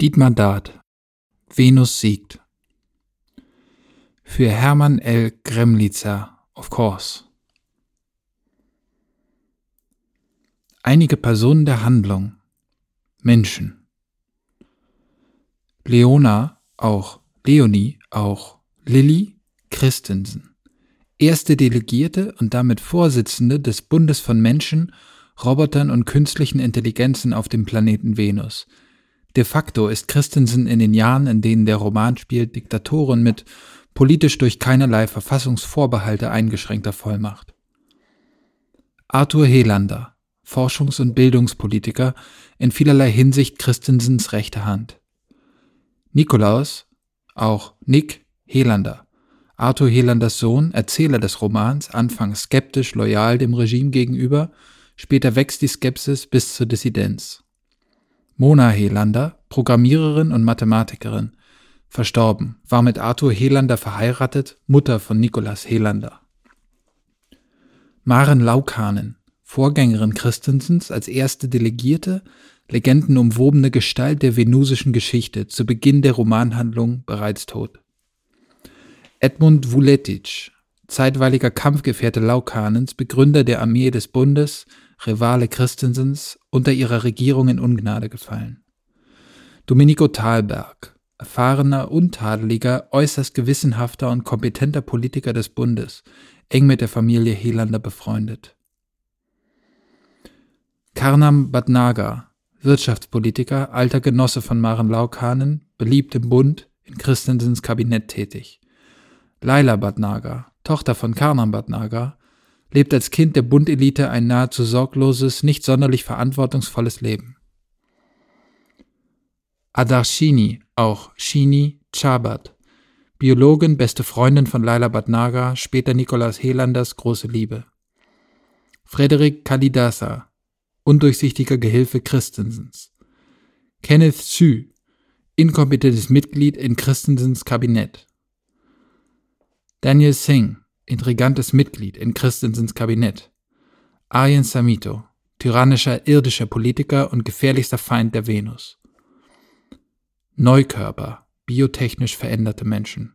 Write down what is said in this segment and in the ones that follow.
Dietmar Dart Venus siegt. Für Hermann L. Gremlitzer, of course. Einige Personen der Handlung. Menschen. Leona, auch Leonie, auch Lilly Christensen. Erste Delegierte und damit Vorsitzende des Bundes von Menschen, Robotern und künstlichen Intelligenzen auf dem Planeten Venus – De facto ist Christensen in den Jahren, in denen der Roman spielt, Diktatorin mit politisch durch keinerlei Verfassungsvorbehalte eingeschränkter Vollmacht. Arthur Helander, Forschungs- und Bildungspolitiker, in vielerlei Hinsicht Christensens rechte Hand. Nikolaus, auch Nick Helander, Arthur Helanders Sohn, Erzähler des Romans, anfangs skeptisch loyal dem Regime gegenüber, später wächst die Skepsis bis zur Dissidenz. Mona Helander, Programmiererin und Mathematikerin, verstorben, war mit Arthur Helander verheiratet, Mutter von Nikolaus Helander. Maren Laukanen, Vorgängerin Christensens als erste Delegierte, legendenumwobene Gestalt der venusischen Geschichte, zu Beginn der Romanhandlung bereits tot. Edmund Vuletic, zeitweiliger Kampfgefährte Laukanens, Begründer der Armee des Bundes, Rivale Christensens, unter ihrer Regierung in Ungnade gefallen. Domenico Thalberg, erfahrener, untadeliger, äußerst gewissenhafter und kompetenter Politiker des Bundes, eng mit der Familie Helander befreundet. Karnam Bhatnagar, Wirtschaftspolitiker, alter Genosse von Maren Laukanen, beliebt im Bund, in Christensens Kabinett tätig. Laila Bhatnagar, Tochter von Karnam Bhatnagar, lebt als Kind der Bundelite ein nahezu sorgloses, nicht sonderlich verantwortungsvolles Leben. Adarshini, auch Shini Chabat, Biologin, beste Freundin von Laila Bhatnagar, später Nikolaus Helanders große Liebe. Frederik Kalidasa, undurchsichtiger Gehilfe Christensens. Kenneth Sü, inkompetentes Mitglied in Christensens Kabinett. Daniel Singh, intrigantes Mitglied in Christensens Kabinett. Arjen Samito, tyrannischer irdischer Politiker und gefährlichster Feind der Venus. Neukörper, biotechnisch veränderte Menschen.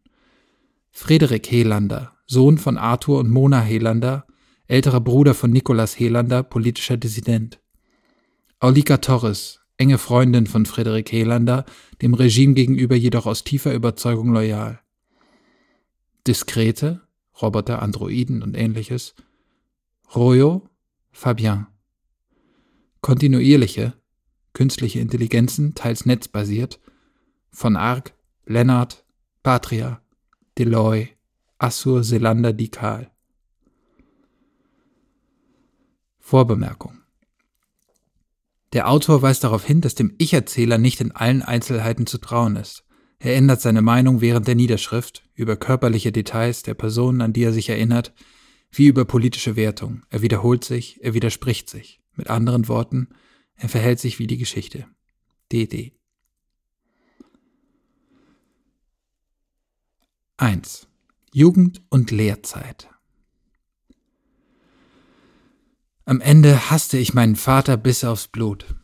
Frederik Helander, Sohn von Arthur und Mona Helander, älterer Bruder von Nicolas Helander, politischer Dissident. Aulika Torres, enge Freundin von Frederik Helander, dem Regime gegenüber jedoch aus tiefer Überzeugung loyal. Diskrete, Roboter, Androiden und ähnliches. Royo, Fabien. Kontinuierliche, künstliche Intelligenzen, teils netzbasiert, von Arc, Lennart, Patria, Deloy, Assur, Selander, Dikal. Vorbemerkung. Der Autor weist darauf hin, dass dem Ich-Erzähler nicht in allen Einzelheiten zu trauen ist. Er ändert seine Meinung während der Niederschrift über körperliche Details der Personen, an die er sich erinnert, wie über politische Wertung. Er wiederholt sich, er widerspricht sich. Mit anderen Worten, er verhält sich wie die Geschichte. DD. 1. Jugend und Lehrzeit. Am Ende hasste ich meinen Vater bis aufs Blut.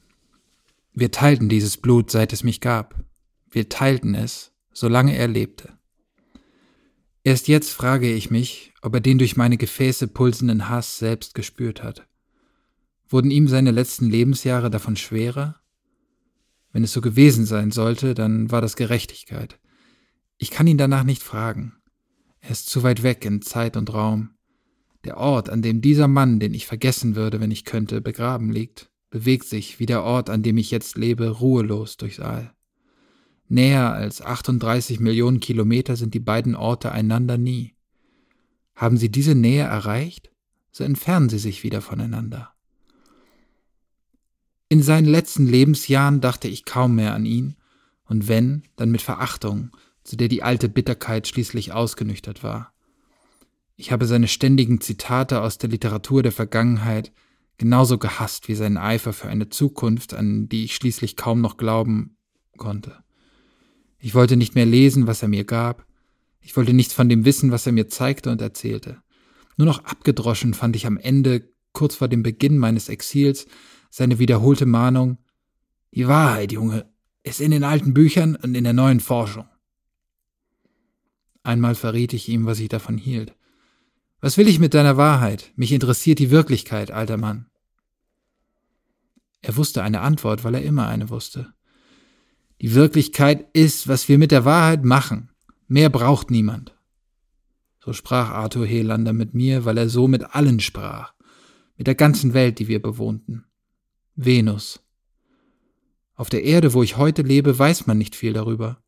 Wir teilten dieses Blut, seit es mich gab. Wir teilten es, solange er lebte. Erst jetzt frage ich mich, ob er den durch meine Gefäße pulsenden Hass selbst gespürt hat. Wurden ihm seine letzten Lebensjahre davon schwerer? Wenn es so gewesen sein sollte, dann war das Gerechtigkeit. Ich kann ihn danach nicht fragen. Er ist zu weit weg in Zeit und Raum. Der Ort, an dem dieser Mann, den ich vergessen würde, wenn ich könnte, begraben liegt, bewegt sich wie der Ort, an dem ich jetzt lebe, ruhelos durchs All. Näher als 38 Millionen Kilometer sind die beiden Orte einander nie. Haben sie diese Nähe erreicht, so entfernen sie sich wieder voneinander. In seinen letzten Lebensjahren dachte ich kaum mehr an ihn, und wenn, dann mit Verachtung, zu der die alte Bitterkeit schließlich ausgenüchtert war. Ich habe seine ständigen Zitate aus der Literatur der Vergangenheit genauso gehasst wie seinen Eifer für eine Zukunft, an die ich schließlich kaum noch glauben konnte. Ich wollte nicht mehr lesen, was er mir gab. Ich wollte nichts von dem wissen, was er mir zeigte und erzählte. Nur noch abgedroschen fand ich am Ende, kurz vor dem Beginn meines Exils, seine wiederholte Mahnung Die Wahrheit, Junge, Ist in den alten Büchern und in der neuen Forschung. Einmal verriet ich ihm, was ich davon hielt. Was will ich mit deiner Wahrheit? Mich interessiert die Wirklichkeit, alter Mann. Er wusste eine Antwort, weil er immer eine wusste. Die Wirklichkeit ist, was wir mit der Wahrheit machen. Mehr braucht niemand. So sprach Arthur Helander mit mir, weil er so mit allen sprach, mit der ganzen Welt, die wir bewohnten. Venus. Auf der Erde, wo ich heute lebe, weiß man nicht viel darüber.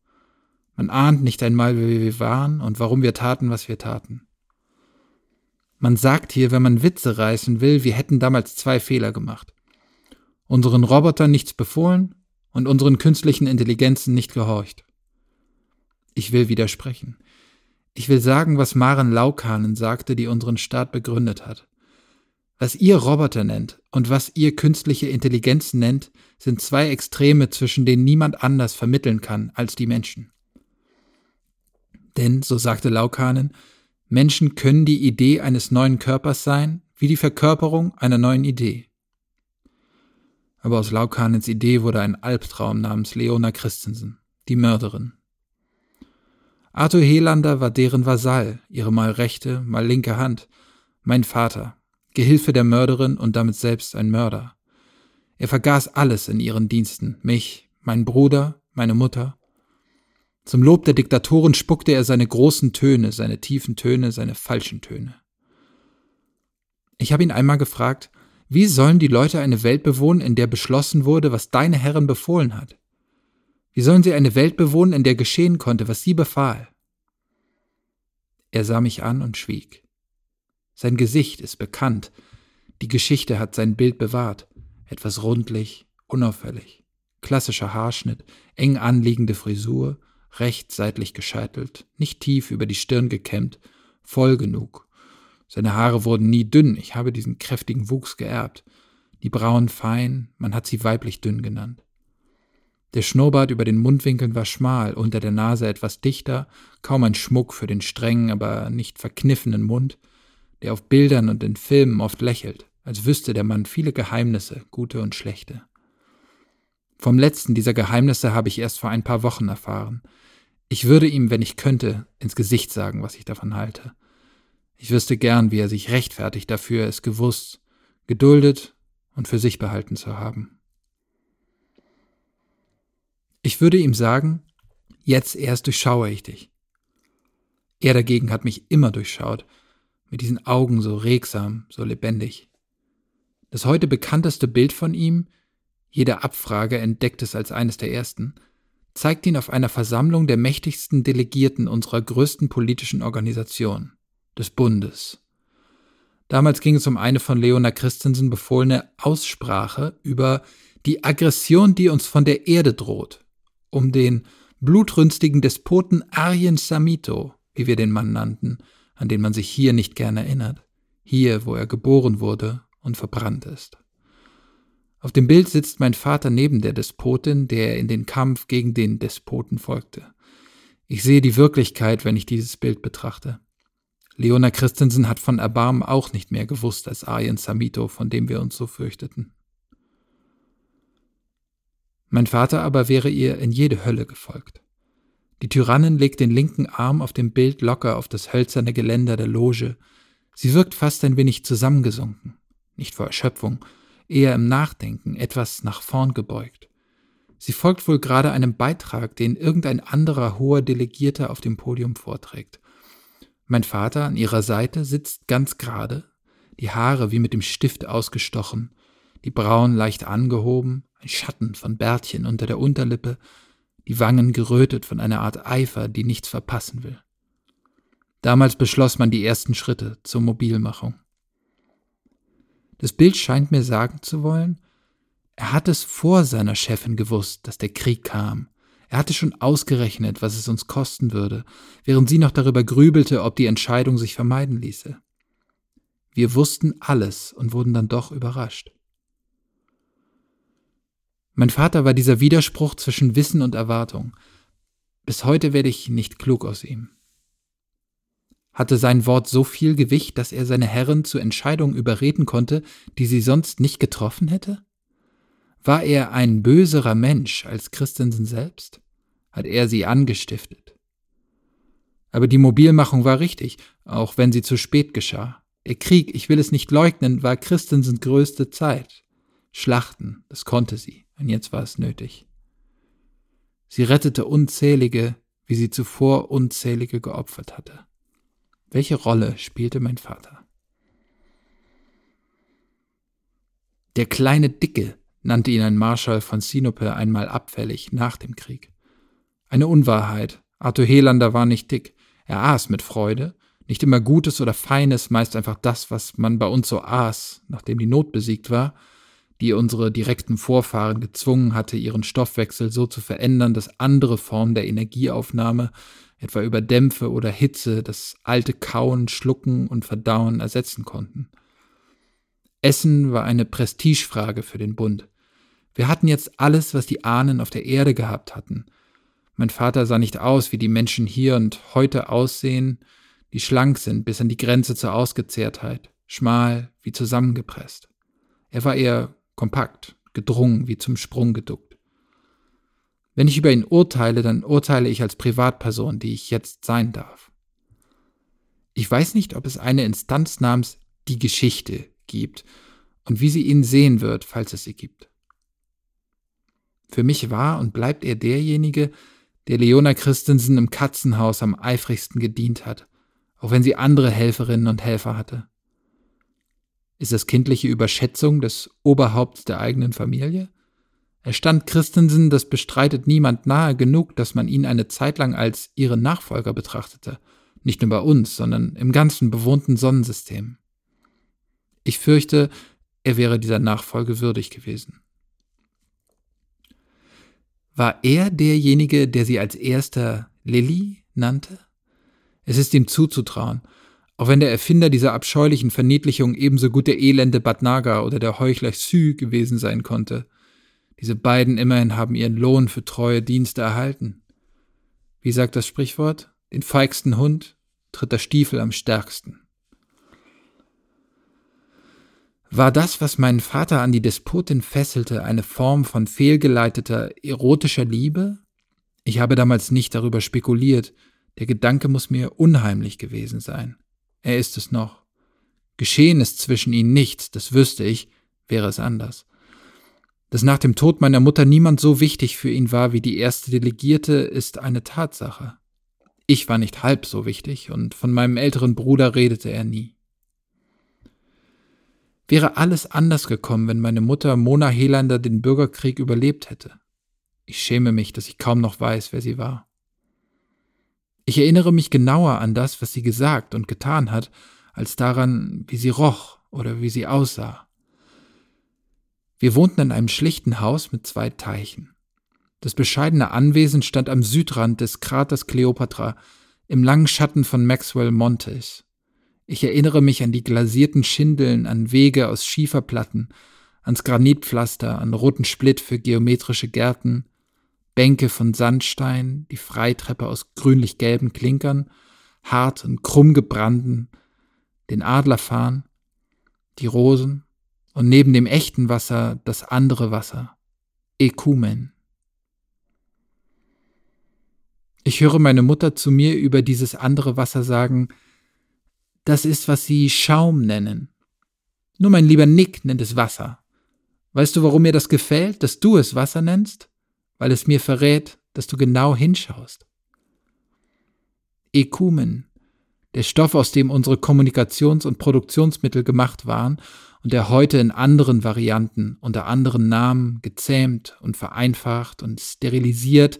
Man ahnt nicht einmal, wer wir waren und warum wir taten, was wir taten. Man sagt hier, wenn man Witze reißen will, wir hätten damals zwei Fehler gemacht. Unseren Robotern nichts befohlen und unseren künstlichen Intelligenzen nicht gehorcht. Ich will widersprechen. Ich will sagen, was Maren Laukanen sagte, die unseren Staat begründet hat. Was ihr Roboter nennt und was ihr künstliche Intelligenz nennt, sind zwei Extreme, zwischen denen niemand anders vermitteln kann als die Menschen. Denn, so sagte Laukanen, Menschen können die Idee eines neuen Körpers sein, wie die Verkörperung einer neuen Idee aber aus Laukanens Idee wurde ein Albtraum namens Leona Christensen, die Mörderin. Arthur Helander war deren Vasall, ihre mal rechte, mal linke Hand, mein Vater, Gehilfe der Mörderin und damit selbst ein Mörder. Er vergaß alles in ihren Diensten, mich, meinen Bruder, meine Mutter. Zum Lob der Diktatoren spuckte er seine großen Töne, seine tiefen Töne, seine falschen Töne. Ich habe ihn einmal gefragt, wie sollen die Leute eine Welt bewohnen, in der beschlossen wurde, was deine Herren befohlen hat? Wie sollen sie eine Welt bewohnen, in der geschehen konnte, was sie befahl? Er sah mich an und schwieg. Sein Gesicht ist bekannt, die Geschichte hat sein Bild bewahrt, etwas rundlich, unauffällig, klassischer Haarschnitt, eng anliegende Frisur, recht seitlich gescheitelt, nicht tief über die Stirn gekämmt, voll genug, seine Haare wurden nie dünn, ich habe diesen kräftigen Wuchs geerbt. Die Brauen fein, man hat sie weiblich dünn genannt. Der Schnurrbart über den Mundwinkeln war schmal, unter der Nase etwas dichter, kaum ein Schmuck für den strengen, aber nicht verkniffenen Mund, der auf Bildern und in Filmen oft lächelt, als wüsste der Mann viele Geheimnisse, gute und schlechte. Vom letzten dieser Geheimnisse habe ich erst vor ein paar Wochen erfahren. Ich würde ihm, wenn ich könnte, ins Gesicht sagen, was ich davon halte. Ich wüsste gern, wie er sich rechtfertigt dafür, es gewusst, geduldet und für sich behalten zu haben. Ich würde ihm sagen, jetzt erst durchschaue ich dich. Er dagegen hat mich immer durchschaut, mit diesen Augen so regsam, so lebendig. Das heute bekannteste Bild von ihm, jeder Abfrage entdeckt es als eines der ersten, zeigt ihn auf einer Versammlung der mächtigsten Delegierten unserer größten politischen Organisation des Bundes. Damals ging es um eine von Leona Christensen befohlene Aussprache über die Aggression, die uns von der Erde droht, um den blutrünstigen Despoten Arjen Samito, wie wir den Mann nannten, an den man sich hier nicht gern erinnert, hier, wo er geboren wurde und verbrannt ist. Auf dem Bild sitzt mein Vater neben der Despotin, der in den Kampf gegen den Despoten folgte. Ich sehe die Wirklichkeit, wenn ich dieses Bild betrachte. Leona Christensen hat von Erbarmen auch nicht mehr gewusst als Arjen Samito, von dem wir uns so fürchteten. Mein Vater aber wäre ihr in jede Hölle gefolgt. Die Tyrannin legt den linken Arm auf dem Bild locker auf das hölzerne Geländer der Loge. Sie wirkt fast ein wenig zusammengesunken, nicht vor Erschöpfung, eher im Nachdenken, etwas nach vorn gebeugt. Sie folgt wohl gerade einem Beitrag, den irgendein anderer hoher Delegierter auf dem Podium vorträgt. Mein Vater an ihrer Seite sitzt ganz gerade, die Haare wie mit dem Stift ausgestochen, die Brauen leicht angehoben, ein Schatten von Bärtchen unter der Unterlippe, die Wangen gerötet von einer Art Eifer, die nichts verpassen will. Damals beschloss man die ersten Schritte zur Mobilmachung. Das Bild scheint mir sagen zu wollen, er hat es vor seiner Chefin gewusst, dass der Krieg kam, er hatte schon ausgerechnet, was es uns kosten würde, während sie noch darüber grübelte, ob die Entscheidung sich vermeiden ließe. Wir wussten alles und wurden dann doch überrascht. Mein Vater war dieser Widerspruch zwischen Wissen und Erwartung. Bis heute werde ich nicht klug aus ihm. Hatte sein Wort so viel Gewicht, dass er seine Herren zu Entscheidungen überreden konnte, die sie sonst nicht getroffen hätte? War er ein böserer Mensch als Christensen selbst? Hat er sie angestiftet? Aber die Mobilmachung war richtig, auch wenn sie zu spät geschah. Der Krieg, ich will es nicht leugnen, war Christensens größte Zeit. Schlachten, das konnte sie, und jetzt war es nötig. Sie rettete unzählige, wie sie zuvor unzählige geopfert hatte. Welche Rolle spielte mein Vater? Der kleine Dicke nannte ihn ein Marschall von Sinope einmal abfällig nach dem Krieg. Eine Unwahrheit. Arthur Helander war nicht dick. Er aß mit Freude. Nicht immer Gutes oder Feines, meist einfach das, was man bei uns so aß, nachdem die Not besiegt war, die unsere direkten Vorfahren gezwungen hatte, ihren Stoffwechsel so zu verändern, dass andere Formen der Energieaufnahme, etwa über Dämpfe oder Hitze, das alte Kauen, Schlucken und Verdauen ersetzen konnten. Essen war eine Prestigefrage für den Bund. Wir hatten jetzt alles, was die Ahnen auf der Erde gehabt hatten. Mein Vater sah nicht aus, wie die Menschen hier und heute aussehen, die schlank sind bis an die Grenze zur Ausgezehrtheit, schmal wie zusammengepresst. Er war eher kompakt, gedrungen wie zum Sprung geduckt. Wenn ich über ihn urteile, dann urteile ich als Privatperson, die ich jetzt sein darf. Ich weiß nicht, ob es eine Instanz namens die Geschichte gibt und wie sie ihn sehen wird, falls es sie gibt. Für mich war und bleibt er derjenige, der Leona Christensen im Katzenhaus am eifrigsten gedient hat, auch wenn sie andere Helferinnen und Helfer hatte. Ist das kindliche Überschätzung des Oberhaupts der eigenen Familie? Er stand Christensen, das bestreitet niemand nahe genug, dass man ihn eine Zeit lang als ihren Nachfolger betrachtete, nicht nur bei uns, sondern im ganzen bewohnten Sonnensystem. Ich fürchte, er wäre dieser Nachfolge würdig gewesen. War er derjenige, der sie als erster Lilly nannte? Es ist ihm zuzutrauen, auch wenn der Erfinder dieser abscheulichen Verniedlichung ebenso gut der elende Badnaga oder der Heuchler Sü gewesen sein konnte. Diese beiden immerhin haben ihren Lohn für treue Dienste erhalten. Wie sagt das Sprichwort? Den feigsten Hund tritt der Stiefel am stärksten. War das, was meinen Vater an die Despotin fesselte, eine Form von fehlgeleiteter erotischer Liebe? Ich habe damals nicht darüber spekuliert, der Gedanke muss mir unheimlich gewesen sein. Er ist es noch. Geschehen ist zwischen ihnen nichts, das wüsste ich, wäre es anders. Dass nach dem Tod meiner Mutter niemand so wichtig für ihn war wie die erste Delegierte, ist eine Tatsache. Ich war nicht halb so wichtig, und von meinem älteren Bruder redete er nie. Wäre alles anders gekommen, wenn meine Mutter Mona Helander den Bürgerkrieg überlebt hätte? Ich schäme mich, dass ich kaum noch weiß, wer sie war. Ich erinnere mich genauer an das, was sie gesagt und getan hat, als daran, wie sie roch oder wie sie aussah. Wir wohnten in einem schlichten Haus mit zwei Teichen. Das bescheidene Anwesen stand am Südrand des Kraters Kleopatra, im langen Schatten von Maxwell Montes. Ich erinnere mich an die glasierten Schindeln, an Wege aus Schieferplatten, ans Granitpflaster, an roten Splitt für geometrische Gärten, Bänke von Sandstein, die Freitreppe aus grünlich-gelben Klinkern, hart und krumm gebrannten, den Adlerfarn, die Rosen und neben dem echten Wasser das andere Wasser, Ekumen. Ich höre meine Mutter zu mir über dieses andere Wasser sagen, das ist, was sie Schaum nennen. Nur mein lieber Nick nennt es Wasser. Weißt du, warum mir das gefällt, dass du es Wasser nennst? Weil es mir verrät, dass du genau hinschaust. Ekumen, der Stoff, aus dem unsere Kommunikations- und Produktionsmittel gemacht waren und der heute in anderen Varianten unter anderen Namen gezähmt und vereinfacht und sterilisiert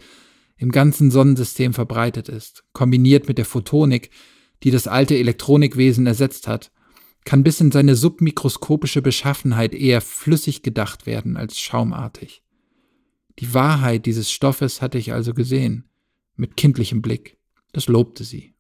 im ganzen Sonnensystem verbreitet ist, kombiniert mit der Photonik, die das alte Elektronikwesen ersetzt hat, kann bis in seine submikroskopische Beschaffenheit eher flüssig gedacht werden als schaumartig. Die Wahrheit dieses Stoffes hatte ich also gesehen, mit kindlichem Blick. Das lobte sie.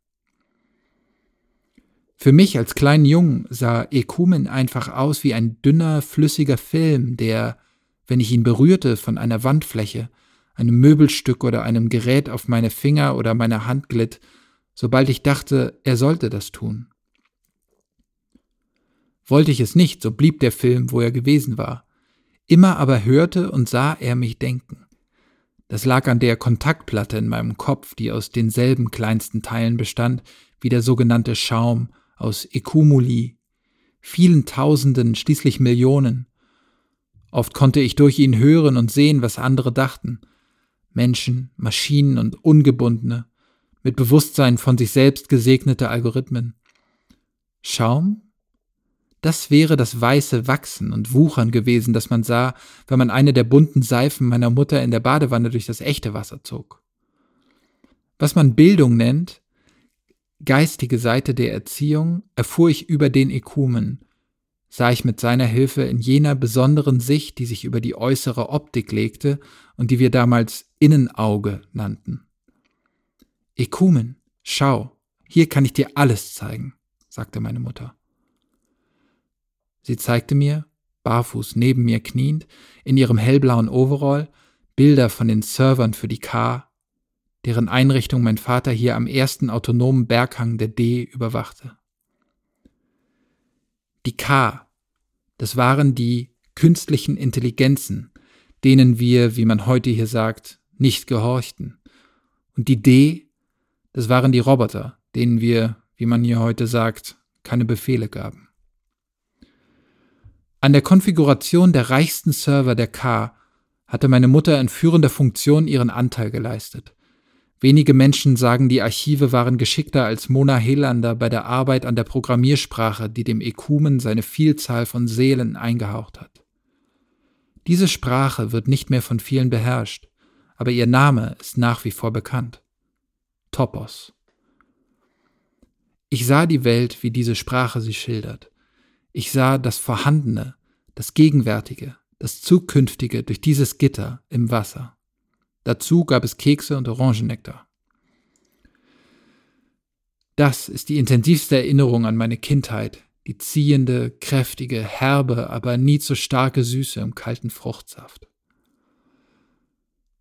Für mich als kleinen Jungen sah Ekumen einfach aus wie ein dünner, flüssiger Film, der, wenn ich ihn berührte von einer Wandfläche, einem Möbelstück oder einem Gerät auf meine Finger oder meine Hand glitt, sobald ich dachte, er sollte das tun. Wollte ich es nicht, so blieb der Film, wo er gewesen war. Immer aber hörte und sah er mich denken. Das lag an der Kontaktplatte in meinem Kopf, die aus denselben kleinsten Teilen bestand wie der sogenannte Schaum aus Ekumuli, vielen Tausenden, schließlich Millionen. Oft konnte ich durch ihn hören und sehen, was andere dachten. Menschen, Maschinen und ungebundene, mit Bewusstsein von sich selbst gesegnete Algorithmen. Schaum? Das wäre das weiße Wachsen und Wuchern gewesen, das man sah, wenn man eine der bunten Seifen meiner Mutter in der Badewanne durch das echte Wasser zog. Was man Bildung nennt, geistige Seite der Erziehung, erfuhr ich über den Ekumen, sah ich mit seiner Hilfe in jener besonderen Sicht, die sich über die äußere Optik legte und die wir damals Innenauge nannten. Ekumen, schau, hier kann ich dir alles zeigen, sagte meine Mutter. Sie zeigte mir, barfuß neben mir kniend, in ihrem hellblauen Overall, Bilder von den Servern für die K, deren Einrichtung mein Vater hier am ersten autonomen Berghang der D überwachte. Die K, das waren die künstlichen Intelligenzen, denen wir, wie man heute hier sagt, nicht gehorchten. Und die D, das waren die Roboter, denen wir, wie man hier heute sagt, keine Befehle gaben. An der Konfiguration der reichsten Server der K hatte meine Mutter in führender Funktion ihren Anteil geleistet. Wenige Menschen sagen, die Archive waren geschickter als Mona Helander bei der Arbeit an der Programmiersprache, die dem Ekumen seine Vielzahl von Seelen eingehaucht hat. Diese Sprache wird nicht mehr von vielen beherrscht, aber ihr Name ist nach wie vor bekannt. Topos. Ich sah die Welt, wie diese Sprache sie schildert. Ich sah das Vorhandene, das Gegenwärtige, das Zukünftige durch dieses Gitter im Wasser. Dazu gab es Kekse und Orangennektar. Das ist die intensivste Erinnerung an meine Kindheit, die ziehende, kräftige, herbe, aber nie zu starke Süße im kalten Fruchtsaft.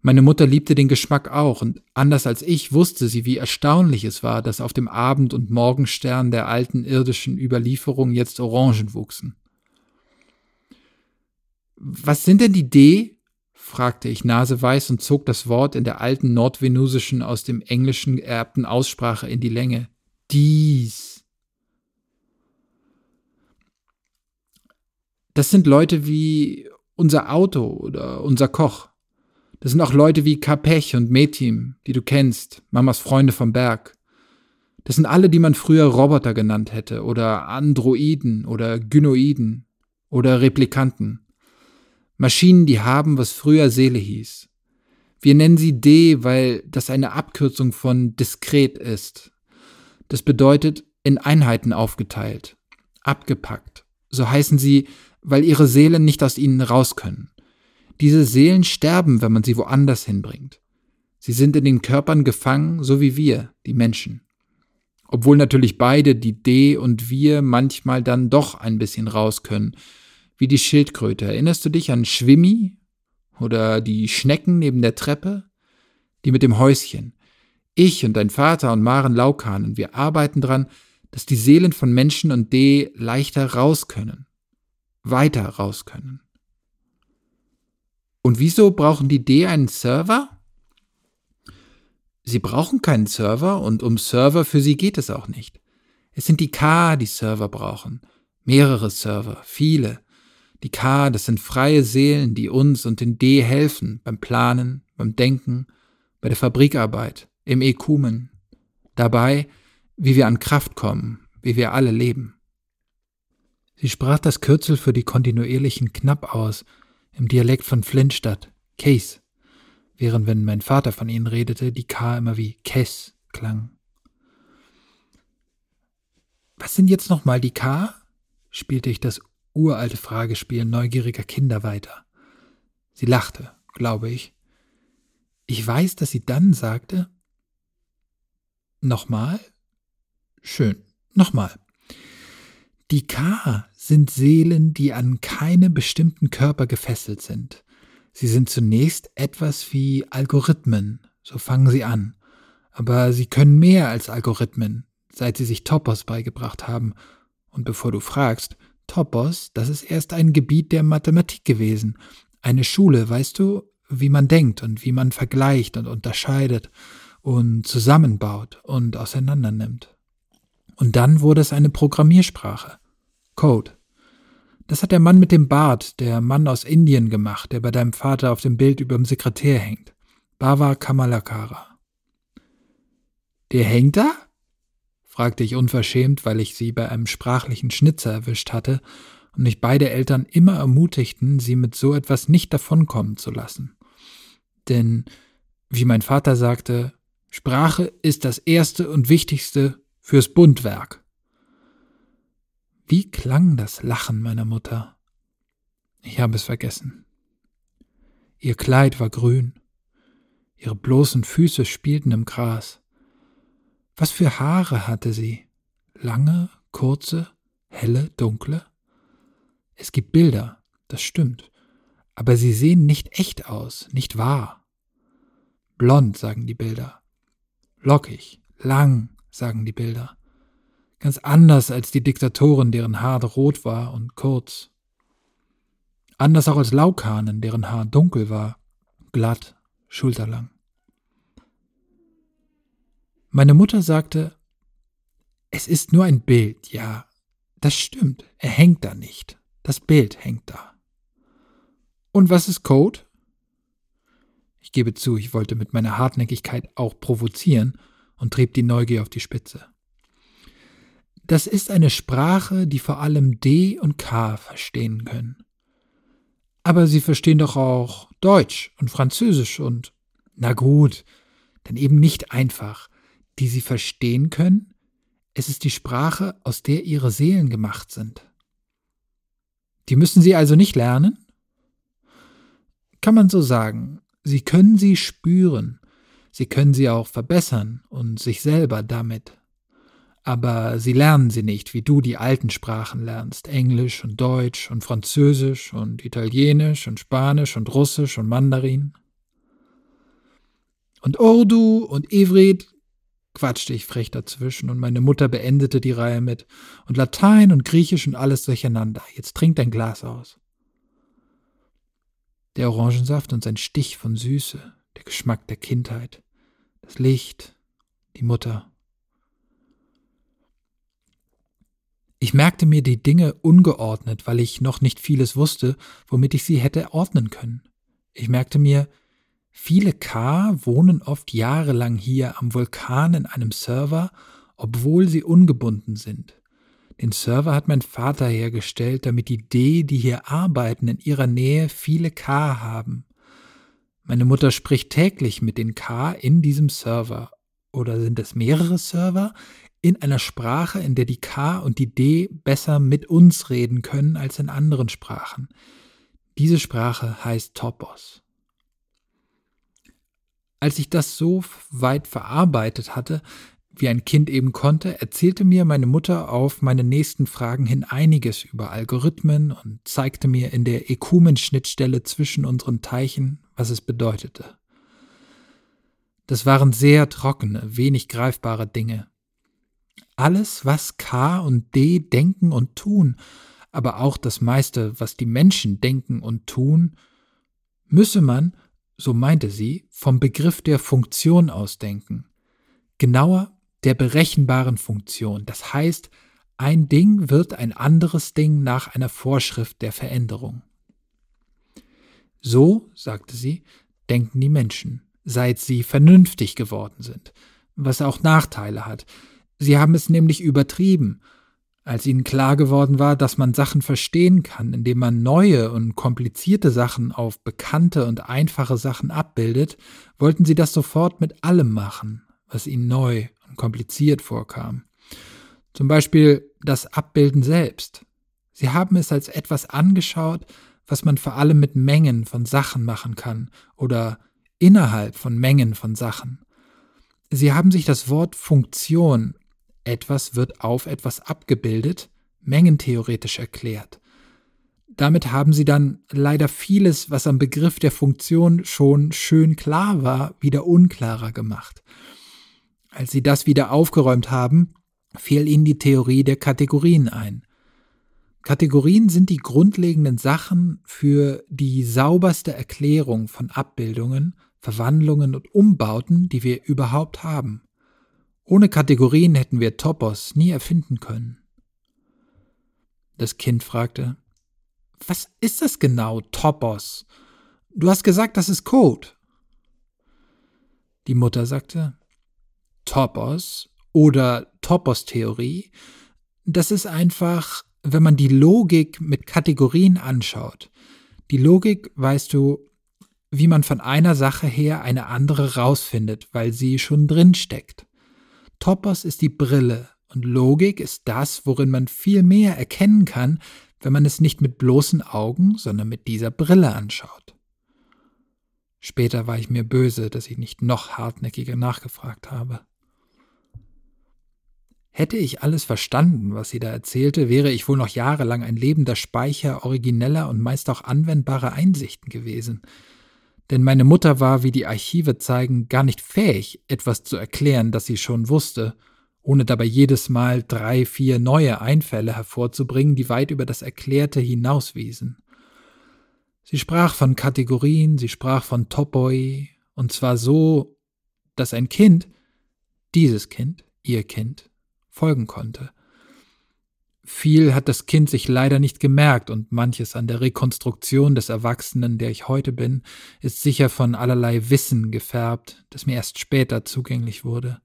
Meine Mutter liebte den Geschmack auch, und anders als ich wusste sie, wie erstaunlich es war, dass auf dem Abend- und Morgenstern der alten irdischen Überlieferung jetzt Orangen wuchsen. Was sind denn die D? fragte ich naseweiß und zog das Wort in der alten nordvenusischen aus dem Englischen geerbten Aussprache in die Länge. Dies. Das sind Leute wie unser Auto oder unser Koch. Das sind auch Leute wie Kapech und Metim, die du kennst, Mamas Freunde vom Berg. Das sind alle, die man früher Roboter genannt hätte, oder Androiden oder Gynoiden oder Replikanten. Maschinen, die haben, was früher Seele hieß. Wir nennen sie D, weil das eine Abkürzung von diskret ist. Das bedeutet in Einheiten aufgeteilt, abgepackt. So heißen sie, weil ihre Seelen nicht aus ihnen raus können. Diese Seelen sterben, wenn man sie woanders hinbringt. Sie sind in den Körpern gefangen, so wie wir, die Menschen. Obwohl natürlich beide, die D und wir, manchmal dann doch ein bisschen raus können, wie die Schildkröte. Erinnerst du dich an Schwimmi oder die Schnecken neben der Treppe? Die mit dem Häuschen. Ich und dein Vater und Maren Laukan und wir arbeiten dran, dass die Seelen von Menschen und D leichter raus können. Weiter raus können. Und wieso brauchen die D einen Server? Sie brauchen keinen Server und um Server für sie geht es auch nicht. Es sind die K, die Server brauchen. Mehrere Server, viele. Die K, das sind freie Seelen, die uns und den D helfen beim Planen, beim Denken, bei der Fabrikarbeit, im Ekumen. Dabei, wie wir an Kraft kommen, wie wir alle leben. Sie sprach das Kürzel für die kontinuierlichen knapp aus, im Dialekt von Flintstadt, Case, während wenn mein Vater von ihnen redete, die K immer wie Kess klang. Was sind jetzt nochmal die K? spielte ich das uralte Fragespiel neugieriger Kinder weiter. Sie lachte, glaube ich. Ich weiß, dass sie dann sagte, Nochmal? Schön, nochmal. Die K sind Seelen, die an keinen bestimmten Körper gefesselt sind. Sie sind zunächst etwas wie Algorithmen, so fangen sie an. Aber sie können mehr als Algorithmen, seit sie sich Topos beigebracht haben. Und bevor du fragst, Topos, das ist erst ein Gebiet der Mathematik gewesen. Eine Schule, weißt du, wie man denkt und wie man vergleicht und unterscheidet und zusammenbaut und auseinandernimmt. Und dann wurde es eine Programmiersprache. Code. Das hat der Mann mit dem Bart, der Mann aus Indien gemacht, der bei deinem Vater auf dem Bild über dem Sekretär hängt. Bava Kamalakara. Der hängt da? fragte ich unverschämt, weil ich sie bei einem sprachlichen Schnitzer erwischt hatte und mich beide Eltern immer ermutigten, sie mit so etwas nicht davonkommen zu lassen. Denn, wie mein Vater sagte, Sprache ist das erste und wichtigste fürs Bundwerk. Wie klang das Lachen meiner Mutter? Ich habe es vergessen. Ihr Kleid war grün, ihre bloßen Füße spielten im Gras. Was für Haare hatte sie? Lange, kurze, helle, dunkle? Es gibt Bilder, das stimmt, aber sie sehen nicht echt aus, nicht wahr. Blond, sagen die Bilder. Lockig, lang, sagen die Bilder. Ganz anders als die Diktatoren, deren Haar rot war und kurz. Anders auch als Laukanen, deren Haar dunkel war, glatt, schulterlang. Meine Mutter sagte, es ist nur ein Bild, ja, das stimmt, er hängt da nicht. Das Bild hängt da. Und was ist Code? Ich gebe zu, ich wollte mit meiner Hartnäckigkeit auch provozieren und trieb die Neugier auf die Spitze. Das ist eine Sprache, die vor allem D und K verstehen können. Aber sie verstehen doch auch Deutsch und Französisch und, na gut, dann eben nicht einfach, die sie verstehen können, es ist die Sprache, aus der ihre Seelen gemacht sind. Die müssen sie also nicht lernen? Kann man so sagen, sie können sie spüren, sie können sie auch verbessern und sich selber damit. Aber sie lernen sie nicht, wie du die alten Sprachen lernst, Englisch und Deutsch und Französisch und Italienisch und Spanisch und Russisch und Mandarin. Und Urdu und Ivrit quatschte ich frech dazwischen und meine Mutter beendete die Reihe mit und Latein und Griechisch und alles durcheinander. Jetzt trink dein Glas aus. Der Orangensaft und sein Stich von Süße, der Geschmack der Kindheit, das Licht, die Mutter. Ich merkte mir die Dinge ungeordnet, weil ich noch nicht vieles wusste, womit ich sie hätte ordnen können. Ich merkte mir, Viele K wohnen oft jahrelang hier am Vulkan in einem Server, obwohl sie ungebunden sind. Den Server hat mein Vater hergestellt, damit die D, die hier arbeiten, in ihrer Nähe viele K haben. Meine Mutter spricht täglich mit den K in diesem Server. Oder sind es mehrere Server? In einer Sprache, in der die K und die D besser mit uns reden können als in anderen Sprachen. Diese Sprache heißt Topos. Als ich das so weit verarbeitet hatte, wie ein Kind eben konnte, erzählte mir meine Mutter auf meine nächsten Fragen hin einiges über Algorithmen und zeigte mir in der Ekumenschnittstelle zwischen unseren Teichen, was es bedeutete. Das waren sehr trockene, wenig greifbare Dinge. Alles, was K und D denken und tun, aber auch das meiste, was die Menschen denken und tun, müsse man, so meinte sie, vom Begriff der Funktion ausdenken. Genauer der berechenbaren Funktion. Das heißt, ein Ding wird ein anderes Ding nach einer Vorschrift der Veränderung. So, sagte sie, denken die Menschen, seit sie vernünftig geworden sind, was auch Nachteile hat. Sie haben es nämlich übertrieben als ihnen klar geworden war, dass man Sachen verstehen kann, indem man neue und komplizierte Sachen auf bekannte und einfache Sachen abbildet, wollten sie das sofort mit allem machen, was ihnen neu und kompliziert vorkam. Zum Beispiel das Abbilden selbst. Sie haben es als etwas angeschaut, was man vor allem mit Mengen von Sachen machen kann oder innerhalb von Mengen von Sachen. Sie haben sich das Wort Funktion etwas wird auf etwas abgebildet, mengentheoretisch erklärt. Damit haben sie dann leider vieles, was am Begriff der Funktion schon schön klar war, wieder unklarer gemacht. Als sie das wieder aufgeräumt haben, fiel ihnen die Theorie der Kategorien ein. Kategorien sind die grundlegenden Sachen für die sauberste Erklärung von Abbildungen, Verwandlungen und Umbauten, die wir überhaupt haben. Ohne Kategorien hätten wir Topos nie erfinden können. Das Kind fragte, was ist das genau, Topos? Du hast gesagt, das ist Code. Die Mutter sagte, Topos oder Topos-Theorie, das ist einfach, wenn man die Logik mit Kategorien anschaut. Die Logik, weißt du, wie man von einer Sache her eine andere rausfindet, weil sie schon drin steckt. Topos ist die Brille und Logik ist das, worin man viel mehr erkennen kann, wenn man es nicht mit bloßen Augen, sondern mit dieser Brille anschaut. Später war ich mir böse, dass ich nicht noch hartnäckiger nachgefragt habe. Hätte ich alles verstanden, was sie da erzählte, wäre ich wohl noch jahrelang ein lebender Speicher origineller und meist auch anwendbarer Einsichten gewesen – denn meine Mutter war, wie die Archive zeigen, gar nicht fähig, etwas zu erklären, das sie schon wusste, ohne dabei jedes Mal drei, vier neue Einfälle hervorzubringen, die weit über das Erklärte hinauswiesen. Sie sprach von Kategorien, sie sprach von Topoi, und zwar so, dass ein Kind, dieses Kind, ihr Kind, folgen konnte – viel hat das Kind sich leider nicht gemerkt und manches an der Rekonstruktion des Erwachsenen, der ich heute bin, ist sicher von allerlei Wissen gefärbt, das mir erst später zugänglich wurde.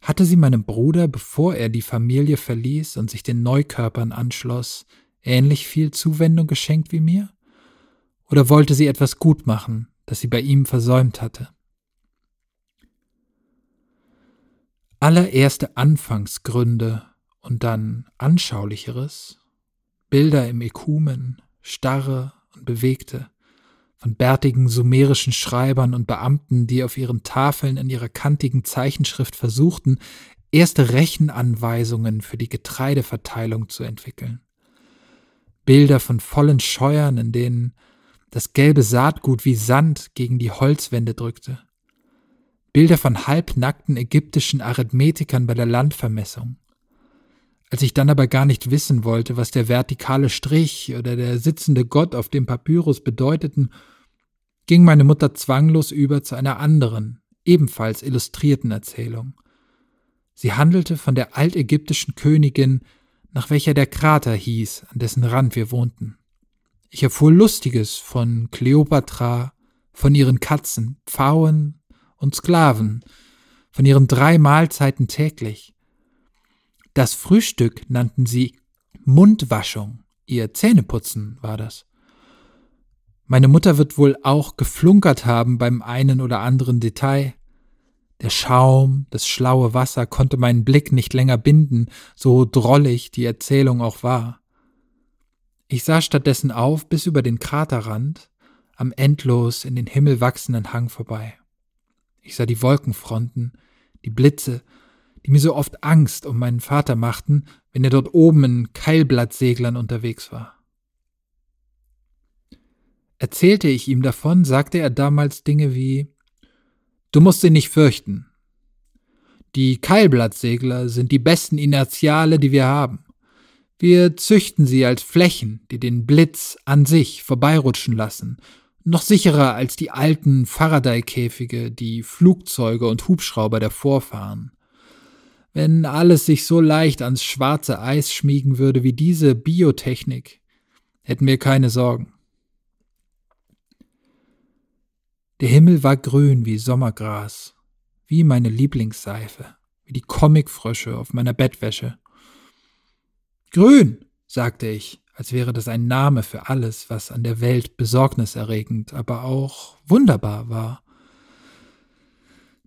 Hatte sie meinem Bruder, bevor er die Familie verließ und sich den Neukörpern anschloss, ähnlich viel Zuwendung geschenkt wie mir? Oder wollte sie etwas gut machen, das sie bei ihm versäumt hatte? Allererste Anfangsgründe und dann anschaulicheres, Bilder im Ekumen, starre und bewegte, von bärtigen sumerischen Schreibern und Beamten, die auf ihren Tafeln in ihrer kantigen Zeichenschrift versuchten, erste Rechenanweisungen für die Getreideverteilung zu entwickeln. Bilder von vollen Scheuern, in denen das gelbe Saatgut wie Sand gegen die Holzwände drückte. Bilder von halbnackten ägyptischen Arithmetikern bei der Landvermessung. Als ich dann aber gar nicht wissen wollte, was der vertikale Strich oder der sitzende Gott auf dem Papyrus bedeuteten, ging meine Mutter zwanglos über zu einer anderen, ebenfalls illustrierten Erzählung. Sie handelte von der altägyptischen Königin, nach welcher der Krater hieß, an dessen Rand wir wohnten. Ich erfuhr Lustiges von Kleopatra, von ihren Katzen, Pfauen und Sklaven, von ihren drei Mahlzeiten täglich, das Frühstück nannten sie Mundwaschung. Ihr Zähneputzen war das. Meine Mutter wird wohl auch geflunkert haben beim einen oder anderen Detail. Der Schaum, das schlaue Wasser konnte meinen Blick nicht länger binden, so drollig die Erzählung auch war. Ich sah stattdessen auf bis über den Kraterrand, am endlos in den Himmel wachsenden Hang vorbei. Ich sah die Wolkenfronten, die Blitze die mir so oft Angst um meinen Vater machten, wenn er dort oben in Keilblattseglern unterwegs war. Erzählte ich ihm davon, sagte er damals Dinge wie Du musst sie nicht fürchten. Die Keilblattsegler sind die besten Inertiale, die wir haben. Wir züchten sie als Flächen, die den Blitz an sich vorbeirutschen lassen, noch sicherer als die alten Faraday-Käfige, die Flugzeuge und Hubschrauber der Vorfahren. Wenn alles sich so leicht ans schwarze Eis schmiegen würde wie diese Biotechnik, hätten wir keine Sorgen. Der Himmel war grün wie Sommergras, wie meine Lieblingsseife, wie die Comicfrösche auf meiner Bettwäsche. Grün, sagte ich, als wäre das ein Name für alles, was an der Welt besorgniserregend, aber auch wunderbar war.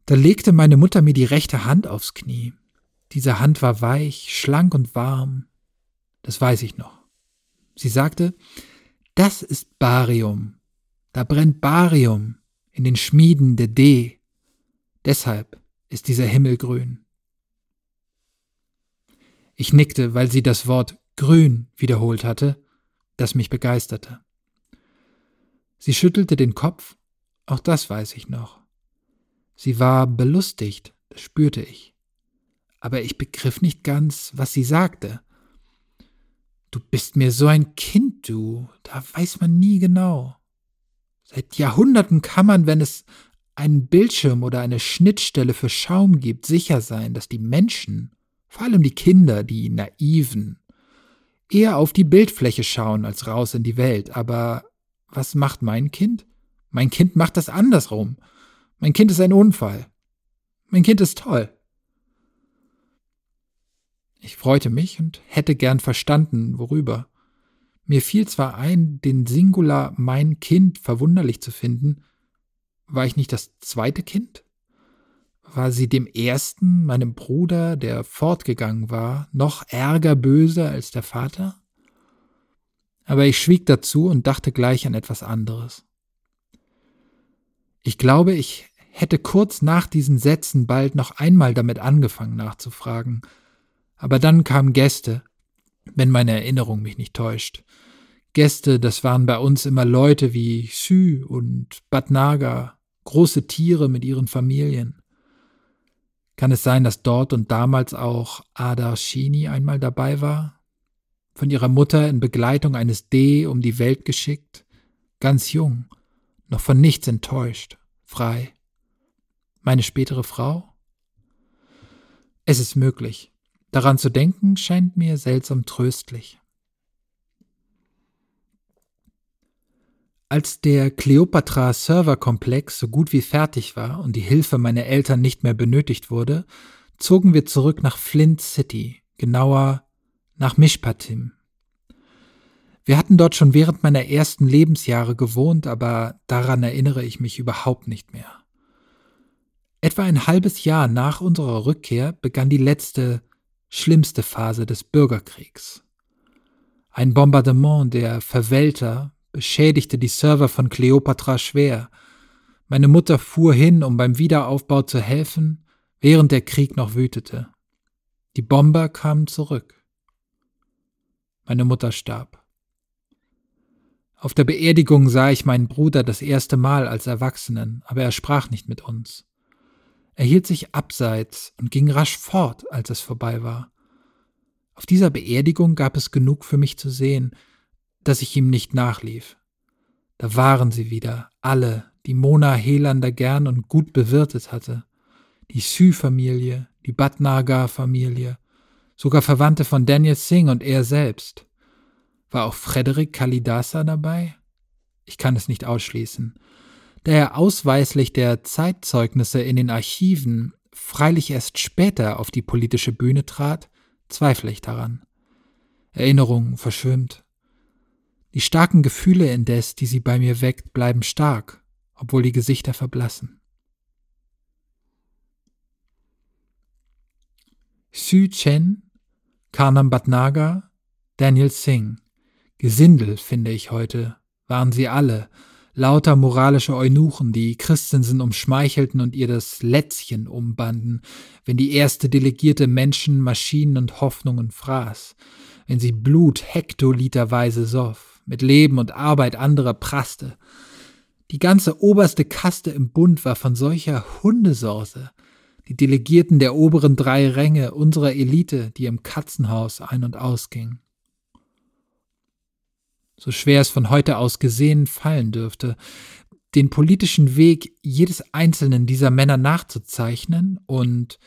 Da legte meine Mutter mir die rechte Hand aufs Knie. Diese Hand war weich, schlank und warm. Das weiß ich noch. Sie sagte, das ist Barium. Da brennt Barium in den Schmieden der D. Deshalb ist dieser Himmel grün. Ich nickte, weil sie das Wort grün wiederholt hatte, das mich begeisterte. Sie schüttelte den Kopf, auch das weiß ich noch. Sie war belustigt, das spürte ich aber ich begriff nicht ganz, was sie sagte. Du bist mir so ein Kind, du. Da weiß man nie genau. Seit Jahrhunderten kann man, wenn es einen Bildschirm oder eine Schnittstelle für Schaum gibt, sicher sein, dass die Menschen, vor allem die Kinder, die Naiven, eher auf die Bildfläche schauen als raus in die Welt. Aber was macht mein Kind? Mein Kind macht das andersrum. Mein Kind ist ein Unfall. Mein Kind ist toll. Ich freute mich und hätte gern verstanden, worüber. Mir fiel zwar ein, den Singular mein Kind verwunderlich zu finden, war ich nicht das zweite Kind? War sie dem ersten, meinem Bruder, der fortgegangen war, noch ärger böse als der Vater? Aber ich schwieg dazu und dachte gleich an etwas anderes. Ich glaube, ich hätte kurz nach diesen Sätzen bald noch einmal damit angefangen nachzufragen, aber dann kamen Gäste, wenn meine Erinnerung mich nicht täuscht. Gäste, das waren bei uns immer Leute wie Sü und Batnaga, große Tiere mit ihren Familien. Kann es sein, dass dort und damals auch Ada Shini einmal dabei war? Von ihrer Mutter in Begleitung eines D um die Welt geschickt, ganz jung, noch von nichts enttäuscht, frei. Meine spätere Frau? Es ist möglich. Daran zu denken scheint mir seltsam tröstlich. Als der Cleopatra Serverkomplex so gut wie fertig war und die Hilfe meiner Eltern nicht mehr benötigt wurde, zogen wir zurück nach Flint City, genauer nach Mishpatim. Wir hatten dort schon während meiner ersten Lebensjahre gewohnt, aber daran erinnere ich mich überhaupt nicht mehr. Etwa ein halbes Jahr nach unserer Rückkehr begann die letzte schlimmste Phase des Bürgerkriegs. Ein Bombardement der Verwälter beschädigte die Server von Kleopatra schwer. Meine Mutter fuhr hin, um beim Wiederaufbau zu helfen, während der Krieg noch wütete. Die Bomber kamen zurück. Meine Mutter starb. Auf der Beerdigung sah ich meinen Bruder das erste Mal als Erwachsenen, aber er sprach nicht mit uns. Er hielt sich abseits und ging rasch fort, als es vorbei war. Auf dieser Beerdigung gab es genug für mich zu sehen, dass ich ihm nicht nachlief. Da waren sie wieder, alle, die Mona Helander gern und gut bewirtet hatte. Die Sü-Familie, die Bhatnagar-Familie, sogar Verwandte von Daniel Singh und er selbst. War auch Frederick Kalidasa dabei? Ich kann es nicht ausschließen da er ausweislich der Zeitzeugnisse in den Archiven freilich erst später auf die politische Bühne trat, zweifle ich daran. Erinnerung verschwimmt. Die starken Gefühle indes, die sie bei mir weckt, bleiben stark, obwohl die Gesichter verblassen. Xu Chen, Karnam Bhatnagar, Daniel Singh. Gesindel, finde ich heute, waren sie alle, lauter moralische Eunuchen, die Christensen umschmeichelten und ihr das Lätzchen umbanden, wenn die erste Delegierte Menschen, Maschinen und Hoffnungen fraß, wenn sie Blut hektoliterweise soff, mit Leben und Arbeit anderer praßte. Die ganze oberste Kaste im Bund war von solcher Hundesorse, die Delegierten der oberen drei Ränge unserer Elite, die im Katzenhaus ein- und ausging so schwer es von heute aus gesehen fallen dürfte, den politischen Weg jedes einzelnen dieser Männer nachzuzeichnen und,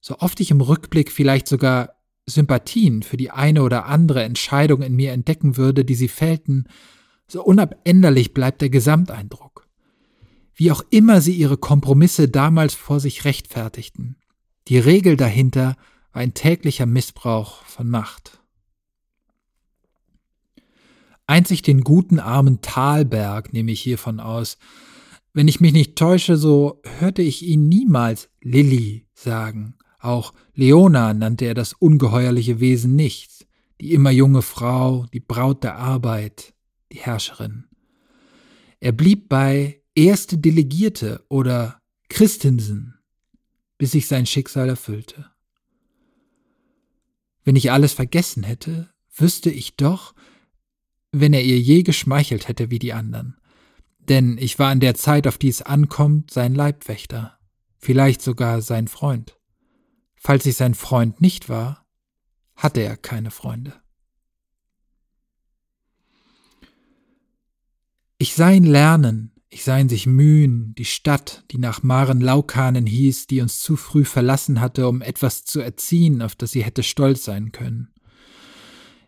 so oft ich im Rückblick vielleicht sogar Sympathien für die eine oder andere Entscheidung in mir entdecken würde, die sie fällten, so unabänderlich bleibt der Gesamteindruck. Wie auch immer sie ihre Kompromisse damals vor sich rechtfertigten, die Regel dahinter war ein täglicher Missbrauch von Macht. Einzig den guten armen Talberg nehme ich hiervon aus. Wenn ich mich nicht täusche, so hörte ich ihn niemals Lilly sagen. Auch Leona nannte er das ungeheuerliche Wesen nicht. Die immer junge Frau, die Braut der Arbeit, die Herrscherin. Er blieb bei erste Delegierte oder Christensen, bis sich sein Schicksal erfüllte. Wenn ich alles vergessen hätte, wüsste ich doch, wenn er ihr je geschmeichelt hätte wie die anderen. Denn ich war in der Zeit, auf die es ankommt, sein Leibwächter, vielleicht sogar sein Freund. Falls ich sein Freund nicht war, hatte er keine Freunde. Ich sah ihn lernen, ich sah ihn sich mühen, die Stadt, die nach Maren Laukanen hieß, die uns zu früh verlassen hatte, um etwas zu erziehen, auf das sie hätte stolz sein können.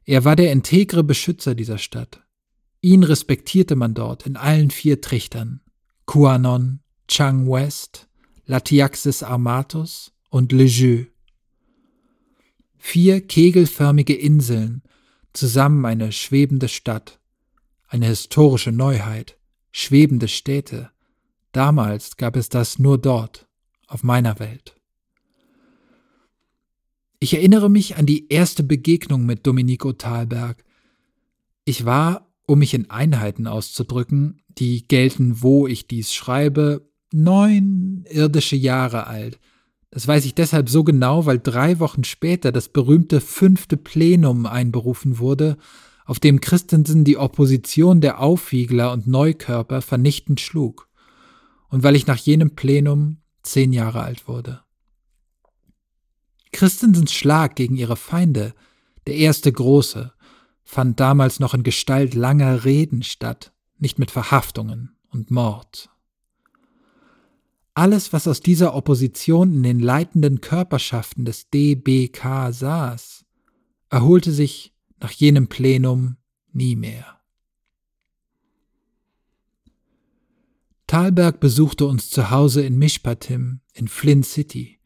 Er war der integre Beschützer dieser Stadt. Ihn respektierte man dort in allen vier Trichtern. Kuanon, Chang West, Latiaxis armatus und Le Jeu. Vier kegelförmige Inseln, zusammen eine schwebende Stadt, eine historische Neuheit, schwebende Städte. Damals gab es das nur dort, auf meiner Welt. Ich erinnere mich an die erste Begegnung mit Dominico Thalberg. Ich war, um mich in Einheiten auszudrücken, die gelten, wo ich dies schreibe, neun irdische Jahre alt. Das weiß ich deshalb so genau, weil drei Wochen später das berühmte fünfte Plenum einberufen wurde, auf dem Christensen die Opposition der Aufwiegler und Neukörper vernichtend schlug, und weil ich nach jenem Plenum zehn Jahre alt wurde. Christensens Schlag gegen ihre Feinde, der erste große, fand damals noch in Gestalt langer Reden statt, nicht mit Verhaftungen und Mord. Alles, was aus dieser Opposition in den leitenden Körperschaften des DBK saß, erholte sich nach jenem Plenum nie mehr. Thalberg besuchte uns zu Hause in Mishpatim in Flint City.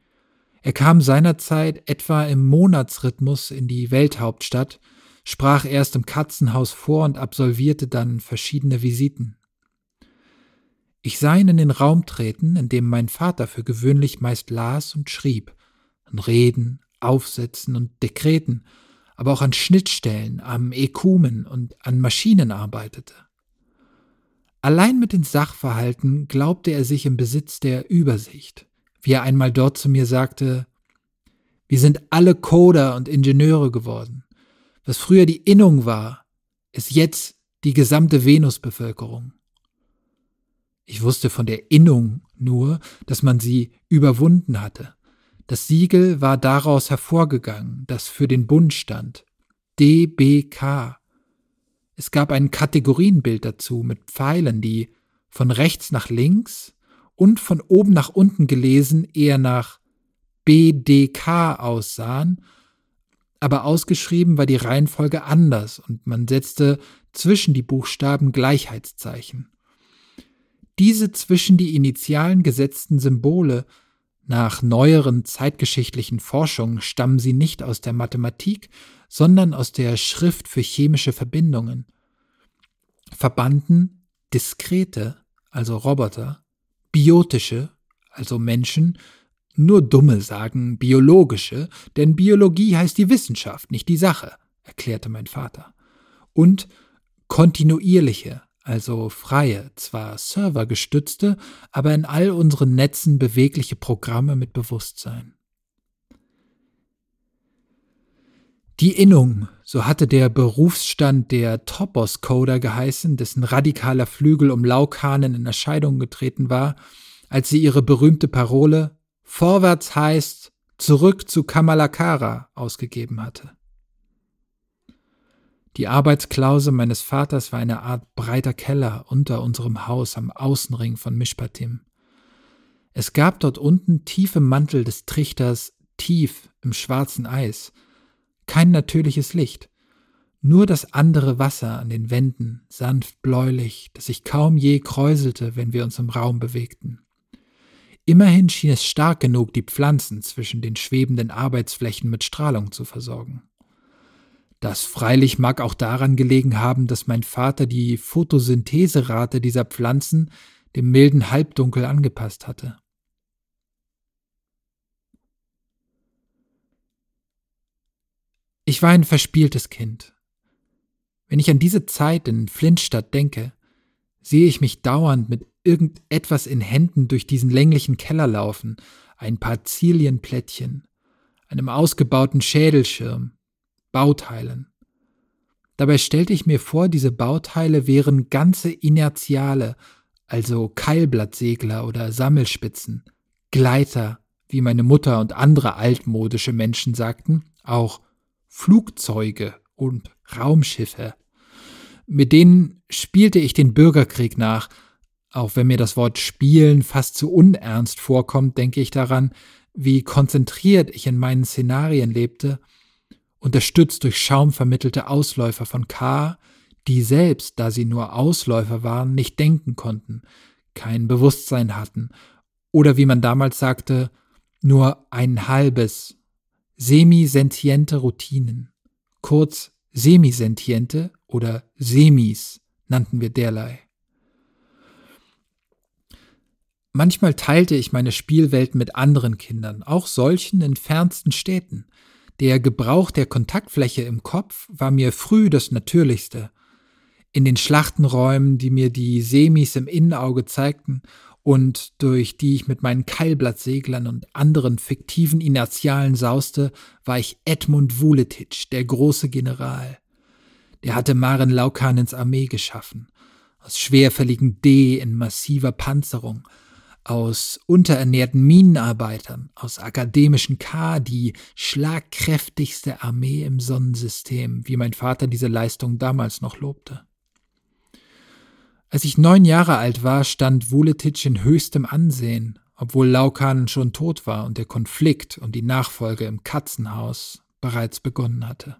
Er kam seinerzeit etwa im Monatsrhythmus in die Welthauptstadt, sprach erst im Katzenhaus vor und absolvierte dann verschiedene Visiten. Ich sah ihn in den Raum treten, in dem mein Vater für gewöhnlich meist las und schrieb, an Reden, Aufsätzen und Dekreten, aber auch an Schnittstellen, am Ekumen und an Maschinen arbeitete. Allein mit den Sachverhalten glaubte er sich im Besitz der Übersicht, wie er einmal dort zu mir sagte, wir sind alle Coder und Ingenieure geworden. Was früher die Innung war, ist jetzt die gesamte Venusbevölkerung. Ich wusste von der Innung nur, dass man sie überwunden hatte. Das Siegel war daraus hervorgegangen, das für den Bund stand. DBK. Es gab ein Kategorienbild dazu mit Pfeilen, die von rechts nach links und von oben nach unten gelesen eher nach BDK aussahen, aber ausgeschrieben war die Reihenfolge anders und man setzte zwischen die Buchstaben Gleichheitszeichen. Diese zwischen die Initialen gesetzten Symbole nach neueren zeitgeschichtlichen Forschungen stammen sie nicht aus der Mathematik, sondern aus der Schrift für chemische Verbindungen. Verbanden diskrete, also Roboter, biotische, also Menschen, nur Dumme sagen biologische, denn Biologie heißt die Wissenschaft, nicht die Sache, erklärte mein Vater. Und kontinuierliche, also freie, zwar servergestützte, aber in all unseren Netzen bewegliche Programme mit Bewusstsein. Die Innung, so hatte der Berufsstand der Topos-Coder geheißen, dessen radikaler Flügel um Laukanen in Erscheinung getreten war, als sie ihre berühmte Parole Vorwärts heißt zurück zu Kamalakara ausgegeben hatte. Die Arbeitsklause meines Vaters war eine Art breiter Keller unter unserem Haus am Außenring von Mishpatim. Es gab dort unten tiefe Mantel des Trichters tief im schwarzen Eis, kein natürliches Licht, nur das andere Wasser an den Wänden, sanft bläulich, das sich kaum je kräuselte, wenn wir uns im Raum bewegten. Immerhin schien es stark genug, die Pflanzen zwischen den schwebenden Arbeitsflächen mit Strahlung zu versorgen. Das freilich mag auch daran gelegen haben, dass mein Vater die Photosyntheserate dieser Pflanzen dem milden Halbdunkel angepasst hatte. Ich war ein verspieltes Kind. Wenn ich an diese Zeit in Flintstadt denke, sehe ich mich dauernd mit irgendetwas in Händen durch diesen länglichen Keller laufen, ein paar Zilienplättchen, einem ausgebauten Schädelschirm, Bauteilen. Dabei stellte ich mir vor, diese Bauteile wären ganze Inertiale, also Keilblattsegler oder Sammelspitzen, Gleiter, wie meine Mutter und andere altmodische Menschen sagten, auch Flugzeuge und Raumschiffe. Mit denen spielte ich den Bürgerkrieg nach. Auch wenn mir das Wort spielen fast zu unernst vorkommt, denke ich daran, wie konzentriert ich in meinen Szenarien lebte, unterstützt durch schaumvermittelte Ausläufer von K, die selbst, da sie nur Ausläufer waren, nicht denken konnten, kein Bewusstsein hatten, oder wie man damals sagte, nur ein halbes, semisentiente Routinen, kurz semisentiente oder Semis nannten wir derlei. Manchmal teilte ich meine Spielwelt mit anderen Kindern, auch solchen in fernsten Städten. Der Gebrauch der Kontaktfläche im Kopf war mir früh das Natürlichste. In den Schlachtenräumen, die mir die Semis im Innenauge zeigten und durch die ich mit meinen Keilblattseglern und anderen fiktiven Inertialen sauste, war ich Edmund Vuletitsch, der große General. Der hatte Maren Laukanens Armee geschaffen, aus schwerfälligen D in massiver Panzerung, aus unterernährten Minenarbeitern, aus akademischen K, die schlagkräftigste Armee im Sonnensystem, wie mein Vater diese Leistung damals noch lobte. Als ich neun Jahre alt war, stand Vuletic in höchstem Ansehen, obwohl Laukan schon tot war und der Konflikt um die Nachfolge im Katzenhaus bereits begonnen hatte.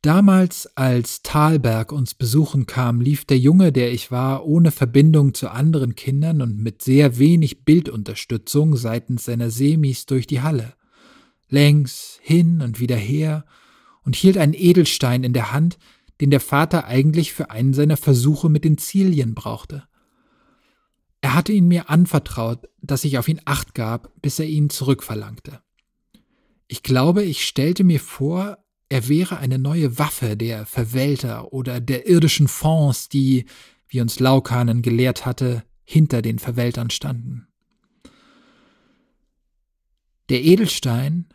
Damals, als Thalberg uns besuchen kam, lief der Junge, der ich war, ohne Verbindung zu anderen Kindern und mit sehr wenig Bildunterstützung seitens seiner Semis durch die Halle. Längs, hin und wieder her und hielt einen Edelstein in der Hand, den der Vater eigentlich für einen seiner Versuche mit den Zilien brauchte. Er hatte ihn mir anvertraut, dass ich auf ihn acht gab, bis er ihn zurückverlangte. Ich glaube, ich stellte mir vor, er wäre eine neue Waffe der Verwälter oder der irdischen Fonds, die, wie uns Laukanen gelehrt hatte, hinter den Verwältern standen. Der Edelstein,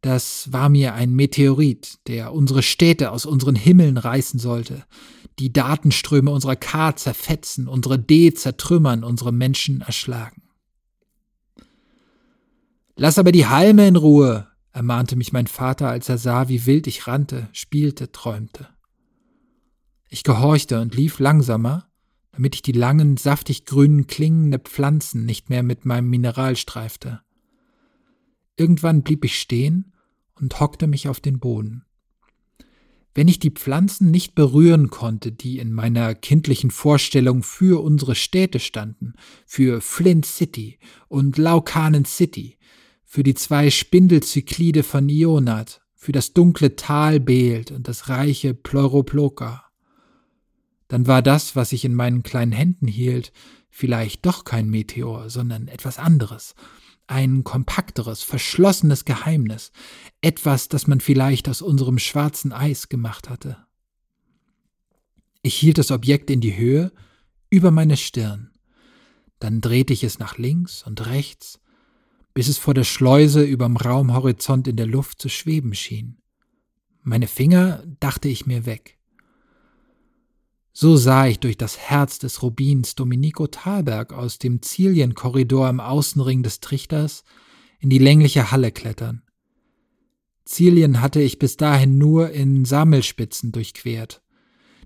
das war mir ein Meteorit, der unsere Städte aus unseren Himmeln reißen sollte, die Datenströme unserer K zerfetzen, unsere D zertrümmern, unsere Menschen erschlagen. Lass aber die Halme in Ruhe, ermahnte mich mein Vater, als er sah, wie wild ich rannte, spielte, träumte. Ich gehorchte und lief langsamer, damit ich die langen, saftig grünen Klingen der Pflanzen nicht mehr mit meinem Mineral streifte. Irgendwann blieb ich stehen und hockte mich auf den Boden. Wenn ich die Pflanzen nicht berühren konnte, die in meiner kindlichen Vorstellung für unsere Städte standen, für Flint City und Laukanen City, für die zwei Spindelzyklide von Ionat, für das dunkle Tal Beelt und das reiche Pleuroploka. Dann war das, was ich in meinen kleinen Händen hielt, vielleicht doch kein Meteor, sondern etwas anderes, ein kompakteres, verschlossenes Geheimnis, etwas, das man vielleicht aus unserem schwarzen Eis gemacht hatte. Ich hielt das Objekt in die Höhe, über meine Stirn. Dann drehte ich es nach links und rechts, bis es vor der Schleuse überm Raumhorizont in der Luft zu schweben schien. Meine Finger dachte ich mir weg. So sah ich durch das Herz des Rubins Domenico Thalberg aus dem Zilienkorridor im Außenring des Trichters in die längliche Halle klettern. Zilien hatte ich bis dahin nur in Sammelspitzen durchquert.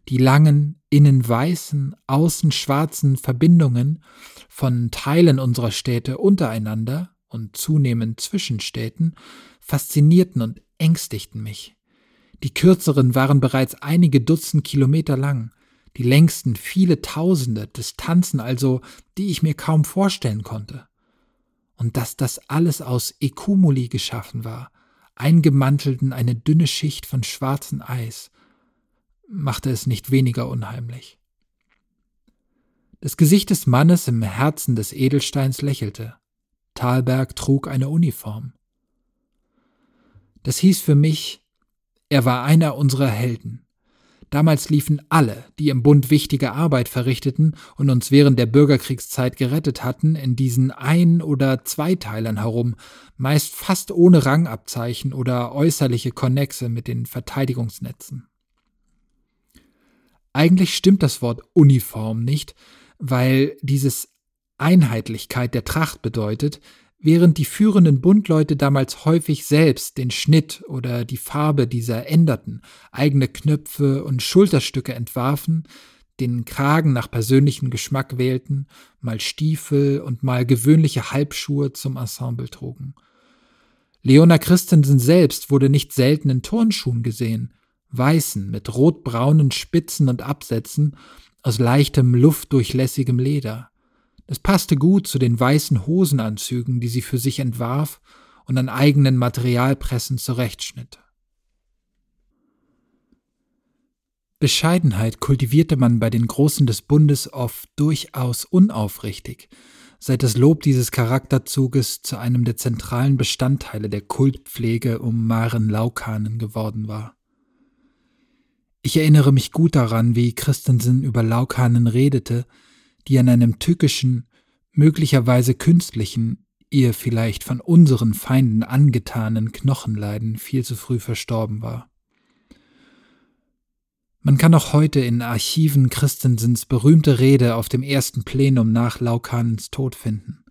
Die langen, innen weißen, außen schwarzen Verbindungen von Teilen unserer Städte untereinander und zunehmend Zwischenstädten faszinierten und ängstigten mich. Die kürzeren waren bereits einige Dutzend Kilometer lang, die längsten viele Tausende, Distanzen also, die ich mir kaum vorstellen konnte. Und dass das alles aus Ekumuli geschaffen war, eingemantelt in eine dünne Schicht von schwarzem Eis, machte es nicht weniger unheimlich. Das Gesicht des Mannes im Herzen des Edelsteins lächelte. Thalberg trug eine Uniform. Das hieß für mich, er war einer unserer Helden. Damals liefen alle, die im Bund wichtige Arbeit verrichteten und uns während der Bürgerkriegszeit gerettet hatten, in diesen Ein- oder Zweiteilern herum, meist fast ohne Rangabzeichen oder äußerliche Konnexe mit den Verteidigungsnetzen. Eigentlich stimmt das Wort Uniform nicht, weil dieses Einheitlichkeit der Tracht bedeutet, Während die führenden Bundleute damals häufig selbst den Schnitt oder die Farbe dieser änderten, eigene Knöpfe und Schulterstücke entwarfen, den Kragen nach persönlichem Geschmack wählten, mal Stiefel und mal gewöhnliche Halbschuhe zum Ensemble trugen. Leona Christensen selbst wurde nicht selten in Turnschuhen gesehen, weißen mit rotbraunen Spitzen und Absätzen aus leichtem, luftdurchlässigem Leder. Es passte gut zu den weißen Hosenanzügen, die sie für sich entwarf und an eigenen Materialpressen zurechtschnitt. Bescheidenheit kultivierte man bei den Großen des Bundes oft durchaus unaufrichtig, seit das Lob dieses Charakterzuges zu einem der zentralen Bestandteile der Kultpflege um Maren Laukanen geworden war. Ich erinnere mich gut daran, wie Christensen über Laukanen redete, die an einem tückischen, möglicherweise künstlichen, ihr vielleicht von unseren Feinden angetanen Knochenleiden viel zu früh verstorben war. Man kann auch heute in Archiven Christensens berühmte Rede auf dem ersten Plenum nach Laukanens Tod finden.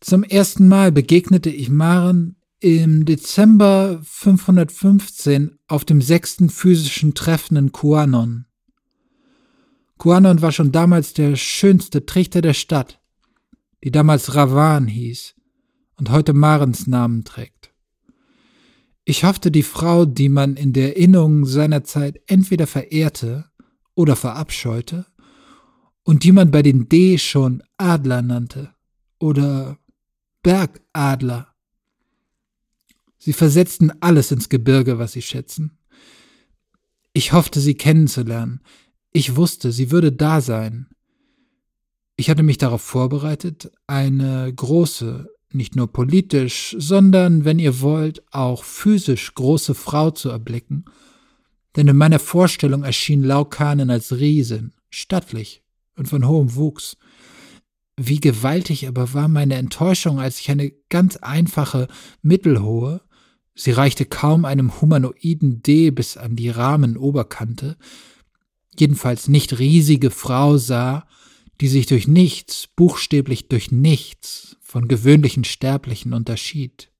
Zum ersten Mal begegnete ich Maren im Dezember 515 auf dem sechsten physischen Treffen in Kuanon. Kuanon war schon damals der schönste Trichter der Stadt, die damals Ravan hieß und heute Marens Namen trägt. Ich hoffte, die Frau, die man in der Erinnerung seiner Zeit entweder verehrte oder verabscheute und die man bei den D schon Adler nannte oder Bergadler. Sie versetzten alles ins Gebirge, was sie schätzen. Ich hoffte, sie kennenzulernen, ich wusste, sie würde da sein. Ich hatte mich darauf vorbereitet, eine große, nicht nur politisch, sondern, wenn ihr wollt, auch physisch große Frau zu erblicken, denn in meiner Vorstellung erschien Laukanen als Riesin, stattlich und von hohem Wuchs. Wie gewaltig aber war meine Enttäuschung, als ich eine ganz einfache, mittelhohe, sie reichte kaum einem humanoiden D bis an die Rahmenoberkante, jedenfalls nicht riesige Frau sah, die sich durch nichts, buchstäblich durch nichts von gewöhnlichen Sterblichen unterschied.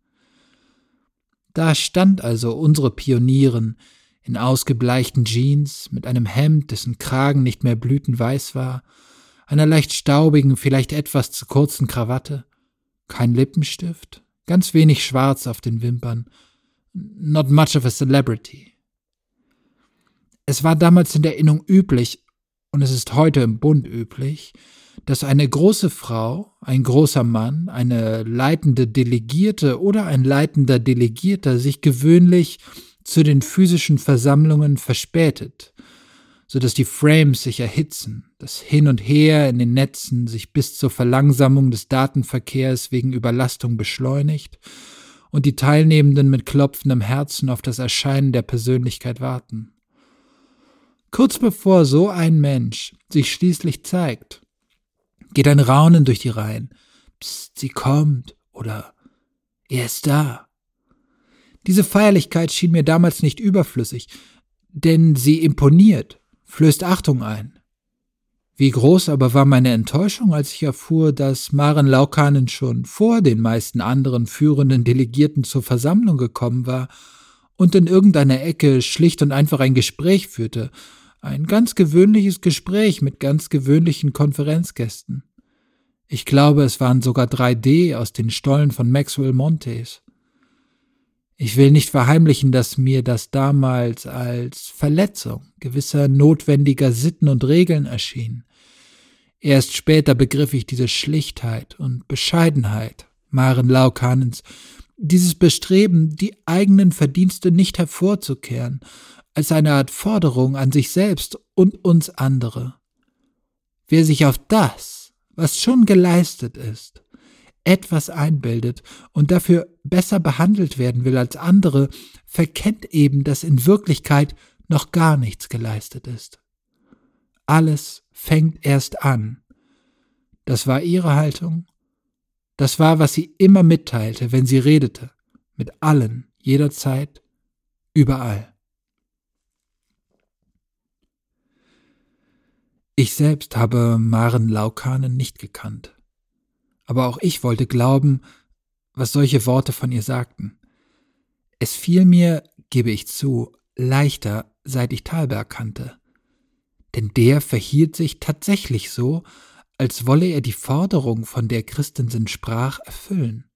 Da stand also unsere Pionierin in ausgebleichten Jeans, mit einem Hemd, dessen Kragen nicht mehr blütenweiß war, einer leicht staubigen, vielleicht etwas zu kurzen Krawatte, kein Lippenstift, ganz wenig Schwarz auf den Wimpern, not much of a celebrity. Es war damals in der Innung üblich, und es ist heute im Bund üblich, dass eine große Frau, ein großer Mann, eine leitende Delegierte oder ein leitender Delegierter sich gewöhnlich zu den physischen Versammlungen verspätet, so dass die Frames sich erhitzen, das Hin und Her in den Netzen sich bis zur Verlangsamung des Datenverkehrs wegen Überlastung beschleunigt und die Teilnehmenden mit klopfendem Herzen auf das Erscheinen der Persönlichkeit warten. Kurz bevor so ein Mensch sich schließlich zeigt, geht ein Raunen durch die Reihen. Psst, sie kommt oder er ist da. Diese Feierlichkeit schien mir damals nicht überflüssig, denn sie imponiert, flößt Achtung ein. Wie groß aber war meine Enttäuschung, als ich erfuhr, dass Maren Laukanen schon vor den meisten anderen führenden Delegierten zur Versammlung gekommen war und in irgendeiner Ecke schlicht und einfach ein Gespräch führte ein ganz gewöhnliches Gespräch mit ganz gewöhnlichen Konferenzgästen. Ich glaube, es waren sogar 3D aus den Stollen von Maxwell Montes. Ich will nicht verheimlichen, dass mir das damals als Verletzung gewisser notwendiger Sitten und Regeln erschien. Erst später begriff ich diese Schlichtheit und Bescheidenheit Maren Laukanens, dieses Bestreben, die eigenen Verdienste nicht hervorzukehren, als eine Art Forderung an sich selbst und uns andere. Wer sich auf das, was schon geleistet ist, etwas einbildet und dafür besser behandelt werden will als andere, verkennt eben, dass in Wirklichkeit noch gar nichts geleistet ist. Alles fängt erst an. Das war ihre Haltung. Das war, was sie immer mitteilte, wenn sie redete, mit allen, jederzeit, überall. Ich selbst habe Maren Laukanen nicht gekannt. aber auch ich wollte glauben, was solche Worte von ihr sagten. Es fiel mir, gebe ich zu, leichter, seit ich Thalberg kannte. Denn der verhielt sich tatsächlich so, als wolle er die Forderung, von der Christensen sprach, erfüllen.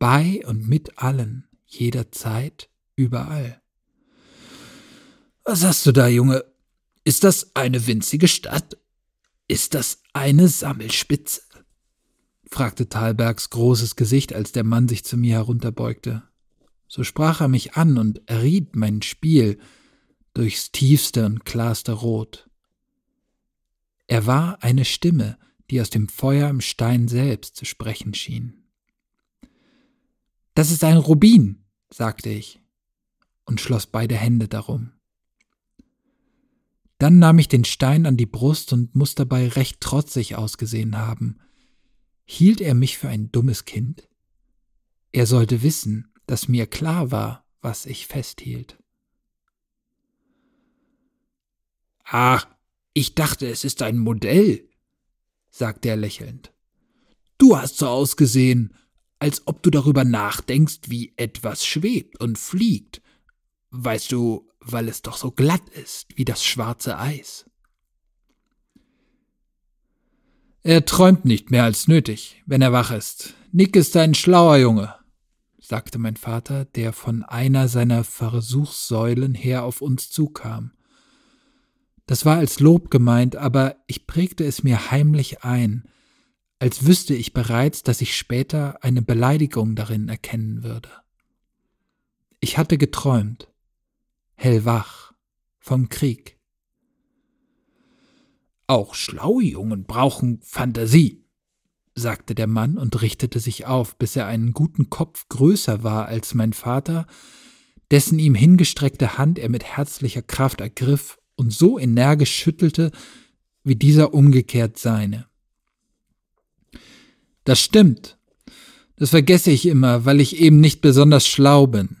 Bei und mit allen, jederzeit, überall. Was hast du da, Junge? Ist das eine winzige Stadt? Ist das eine Sammelspitze? fragte Thalbergs großes Gesicht, als der Mann sich zu mir herunterbeugte. So sprach er mich an und erriet mein Spiel durchs tiefste und klarste Rot. Er war eine Stimme, die aus dem Feuer im Stein selbst zu sprechen schien. Das ist ein Rubin, sagte ich und schloss beide Hände darum. Dann nahm ich den Stein an die Brust und muss dabei recht trotzig ausgesehen haben. Hielt er mich für ein dummes Kind? Er sollte wissen, dass mir klar war, was ich festhielt. Ach, ich dachte, es ist ein Modell, sagte er lächelnd. Du hast so ausgesehen, als ob du darüber nachdenkst, wie etwas schwebt und fliegt. Weißt du, weil es doch so glatt ist wie das schwarze Eis. Er träumt nicht mehr als nötig, wenn er wach ist. Nick ist ein schlauer Junge, sagte mein Vater, der von einer seiner Versuchssäulen her auf uns zukam. Das war als Lob gemeint, aber ich prägte es mir heimlich ein, als wüsste ich bereits, dass ich später eine Beleidigung darin erkennen würde. Ich hatte geträumt, hellwach, vom Krieg. Auch schlaue Jungen brauchen Fantasie, sagte der Mann und richtete sich auf, bis er einen guten Kopf größer war als mein Vater, dessen ihm hingestreckte Hand er mit herzlicher Kraft ergriff und so energisch schüttelte, wie dieser umgekehrt seine. Das stimmt. Das vergesse ich immer, weil ich eben nicht besonders schlau bin,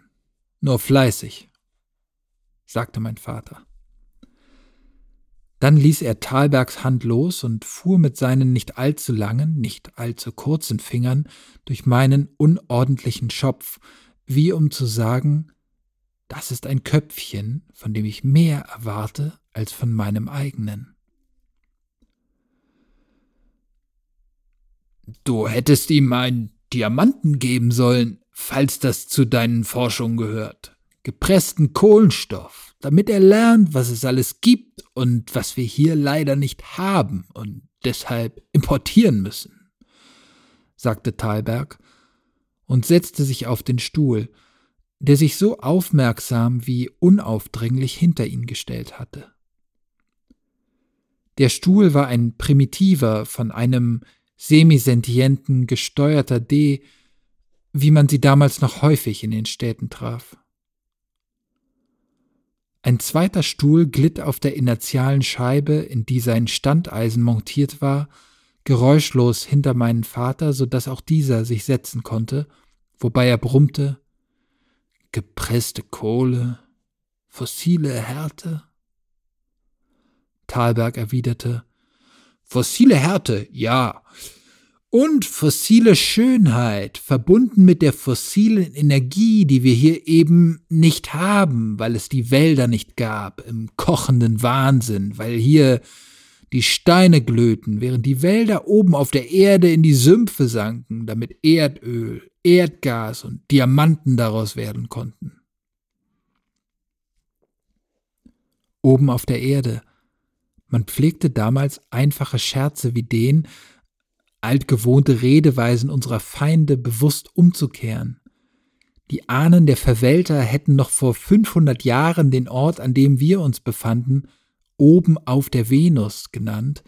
nur fleißig, sagte mein Vater. Dann ließ er Thalbergs Hand los und fuhr mit seinen nicht allzu langen, nicht allzu kurzen Fingern durch meinen unordentlichen Schopf, wie um zu sagen, das ist ein Köpfchen, von dem ich mehr erwarte als von meinem eigenen. Du hättest ihm einen Diamanten geben sollen, falls das zu deinen Forschungen gehört. Gepressten Kohlenstoff, damit er lernt, was es alles gibt und was wir hier leider nicht haben und deshalb importieren müssen, sagte Thalberg und setzte sich auf den Stuhl, der sich so aufmerksam wie unaufdringlich hinter ihn gestellt hatte. Der Stuhl war ein primitiver, von einem semisentienten, gesteuerter D, wie man sie damals noch häufig in den Städten traf. Ein zweiter Stuhl glitt auf der inertialen Scheibe, in die sein Standeisen montiert war, geräuschlos hinter meinen Vater, so dass auch dieser sich setzen konnte, wobei er brummte gepresste Kohle, fossile Härte? Thalberg erwiderte, fossile Härte, ja. Und fossile Schönheit, verbunden mit der fossilen Energie, die wir hier eben nicht haben, weil es die Wälder nicht gab, im kochenden Wahnsinn, weil hier die Steine glöten, während die Wälder oben auf der Erde in die Sümpfe sanken, damit Erdöl, Erdgas und Diamanten daraus werden konnten. Oben auf der Erde. Man pflegte damals einfache Scherze wie den, altgewohnte Redeweisen unserer Feinde bewusst umzukehren. Die Ahnen der Verwälter hätten noch vor 500 Jahren den Ort, an dem wir uns befanden, oben auf der Venus genannt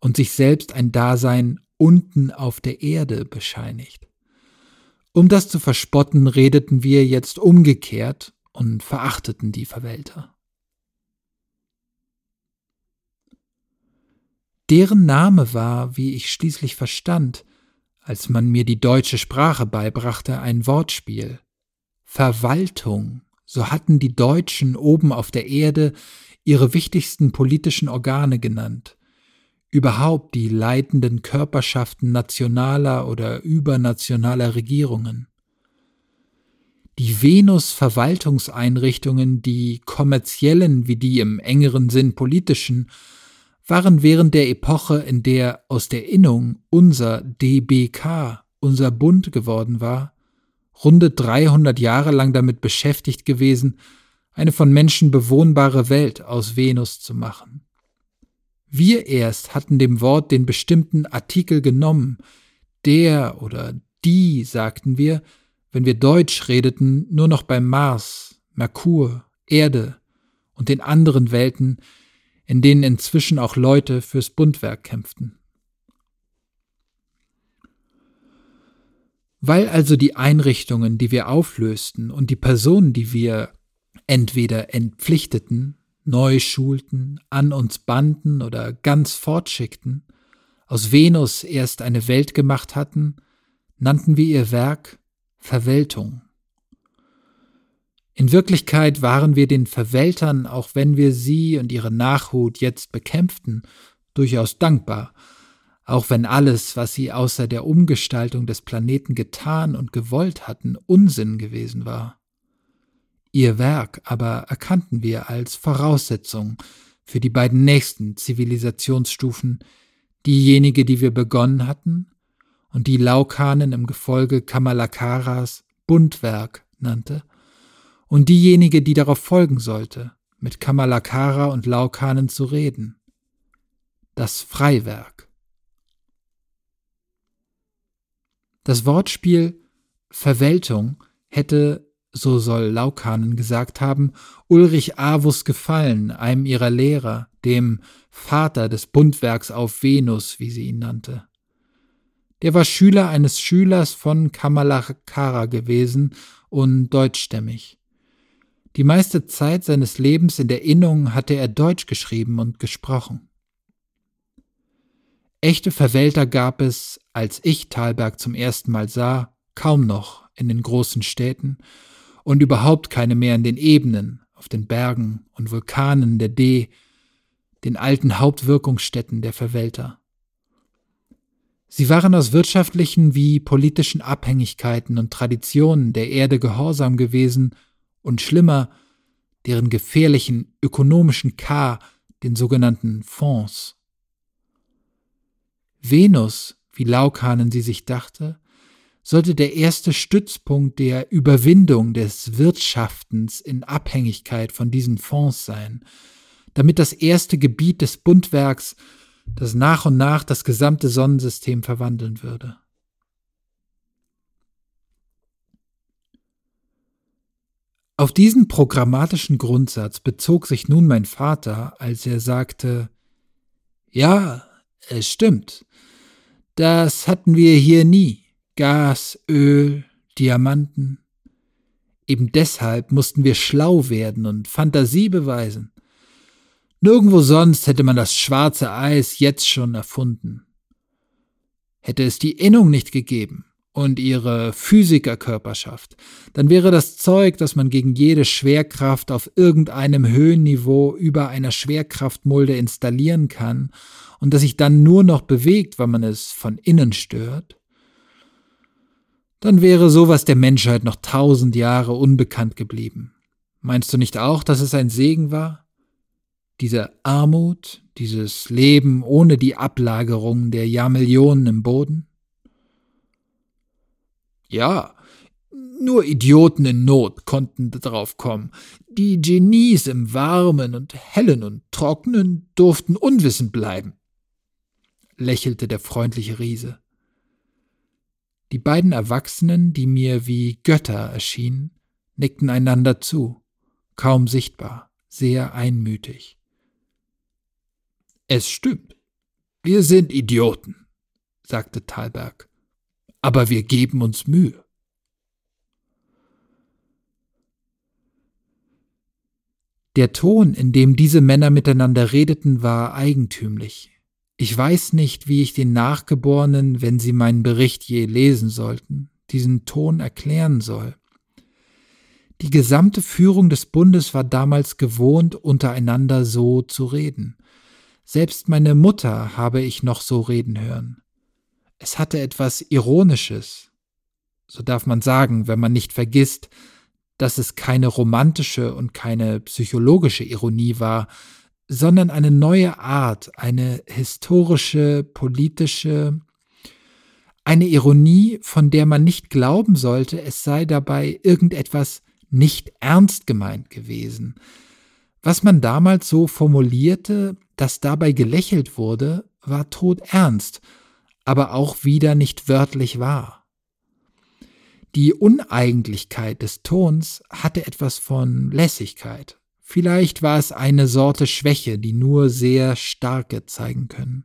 und sich selbst ein Dasein unten auf der Erde bescheinigt. Um das zu verspotten, redeten wir jetzt umgekehrt und verachteten die Verwälter. Deren Name war, wie ich schließlich verstand, als man mir die deutsche Sprache beibrachte, ein Wortspiel. Verwaltung, so hatten die Deutschen oben auf der Erde ihre wichtigsten politischen Organe genannt. überhaupt die leitenden Körperschaften nationaler oder übernationaler Regierungen. Die Venus-Verwaltungseinrichtungen, die kommerziellen wie die im engeren Sinn politischen, waren während der Epoche, in der aus der Innung unser DBK, unser Bund geworden war, runde 300 Jahre lang damit beschäftigt gewesen, eine von Menschen bewohnbare Welt aus Venus zu machen. Wir erst hatten dem Wort den bestimmten Artikel genommen. Der oder die, sagten wir, wenn wir Deutsch redeten, nur noch beim Mars, Merkur, Erde und den anderen Welten, in denen inzwischen auch Leute fürs Bundwerk kämpften. Weil also die Einrichtungen, die wir auflösten und die Personen, die wir entweder entpflichteten, neu schulten, an uns banden oder ganz fortschickten, aus Venus erst eine Welt gemacht hatten, nannten wir ihr Werk Verweltung. In Wirklichkeit waren wir den Verweltern, auch wenn wir sie und ihre Nachhut jetzt bekämpften, durchaus dankbar, auch wenn alles, was sie außer der Umgestaltung des Planeten getan und gewollt hatten, Unsinn gewesen war. Ihr Werk aber erkannten wir als Voraussetzung für die beiden nächsten Zivilisationsstufen, diejenige, die wir begonnen hatten, und die Laukanen im Gefolge Kamalakaras Bundwerk nannte, und diejenige, die darauf folgen sollte, mit Kamalakara und Laukanen zu reden. Das Freiwerk. Das Wortspiel Verweltung hätte so soll Laukanen gesagt haben, Ulrich Avus gefallen, einem ihrer Lehrer, dem Vater des Bundwerks auf Venus, wie sie ihn nannte. Der war Schüler eines Schülers von Kamalakara gewesen und deutschstämmig. Die meiste Zeit seines Lebens in der Innung hatte er Deutsch geschrieben und gesprochen. Echte Verwälter gab es, als ich Thalberg zum ersten Mal sah, kaum noch in den großen Städten, und überhaupt keine mehr in den Ebenen, auf den Bergen und Vulkanen der D, den alten Hauptwirkungsstätten der Verwälter. Sie waren aus wirtschaftlichen wie politischen Abhängigkeiten und Traditionen der Erde gehorsam gewesen und schlimmer, deren gefährlichen ökonomischen K, den sogenannten Fonds. Venus, wie Laukanen sie sich dachte, sollte der erste Stützpunkt der Überwindung des Wirtschaftens in Abhängigkeit von diesen Fonds sein, damit das erste Gebiet des Bundwerks, das nach und nach das gesamte Sonnensystem verwandeln würde. Auf diesen programmatischen Grundsatz bezog sich nun mein Vater, als er sagte, ja, es stimmt, das hatten wir hier nie. Gas, Öl, Diamanten. Eben deshalb mussten wir schlau werden und Fantasie beweisen. Nirgendwo sonst hätte man das schwarze Eis jetzt schon erfunden. Hätte es die Innung nicht gegeben und ihre Physikerkörperschaft, dann wäre das Zeug, das man gegen jede Schwerkraft auf irgendeinem Höhenniveau über einer Schwerkraftmulde installieren kann und das sich dann nur noch bewegt, weil man es von innen stört, dann wäre sowas der Menschheit noch tausend Jahre unbekannt geblieben. Meinst du nicht auch, dass es ein Segen war? Diese Armut, dieses Leben ohne die Ablagerung der Jahrmillionen im Boden? Ja, nur Idioten in Not konnten darauf kommen. Die Genies im Warmen und Hellen und Trockenen durften unwissend bleiben, lächelte der freundliche Riese. Die beiden Erwachsenen, die mir wie Götter erschienen, nickten einander zu, kaum sichtbar, sehr einmütig. Es stimmt. Wir sind Idioten, sagte Thalberg. Aber wir geben uns Mühe. Der Ton, in dem diese Männer miteinander redeten, war eigentümlich, ich weiß nicht, wie ich den Nachgeborenen, wenn sie meinen Bericht je lesen sollten, diesen Ton erklären soll. Die gesamte Führung des Bundes war damals gewohnt, untereinander so zu reden. Selbst meine Mutter habe ich noch so reden hören. Es hatte etwas Ironisches. So darf man sagen, wenn man nicht vergisst, dass es keine romantische und keine psychologische Ironie war, sondern eine neue Art, eine historische, politische, eine Ironie, von der man nicht glauben sollte, es sei dabei irgendetwas nicht ernst gemeint gewesen. Was man damals so formulierte, dass dabei gelächelt wurde, war todernst, aber auch wieder nicht wörtlich wahr. Die Uneigentlichkeit des Tons hatte etwas von Lässigkeit. Vielleicht war es eine Sorte Schwäche, die nur sehr starke zeigen können.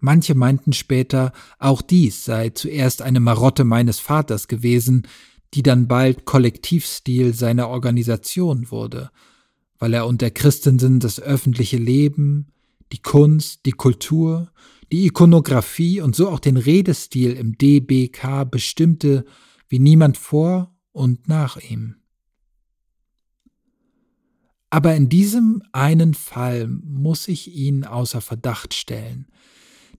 Manche meinten später, auch dies sei zuerst eine Marotte meines Vaters gewesen, die dann bald Kollektivstil seiner Organisation wurde, weil er unter Christensen das öffentliche Leben, die Kunst, die Kultur, die Ikonographie und so auch den Redestil im DBK bestimmte wie niemand vor und nach ihm. Aber in diesem einen Fall muss ich ihn außer Verdacht stellen,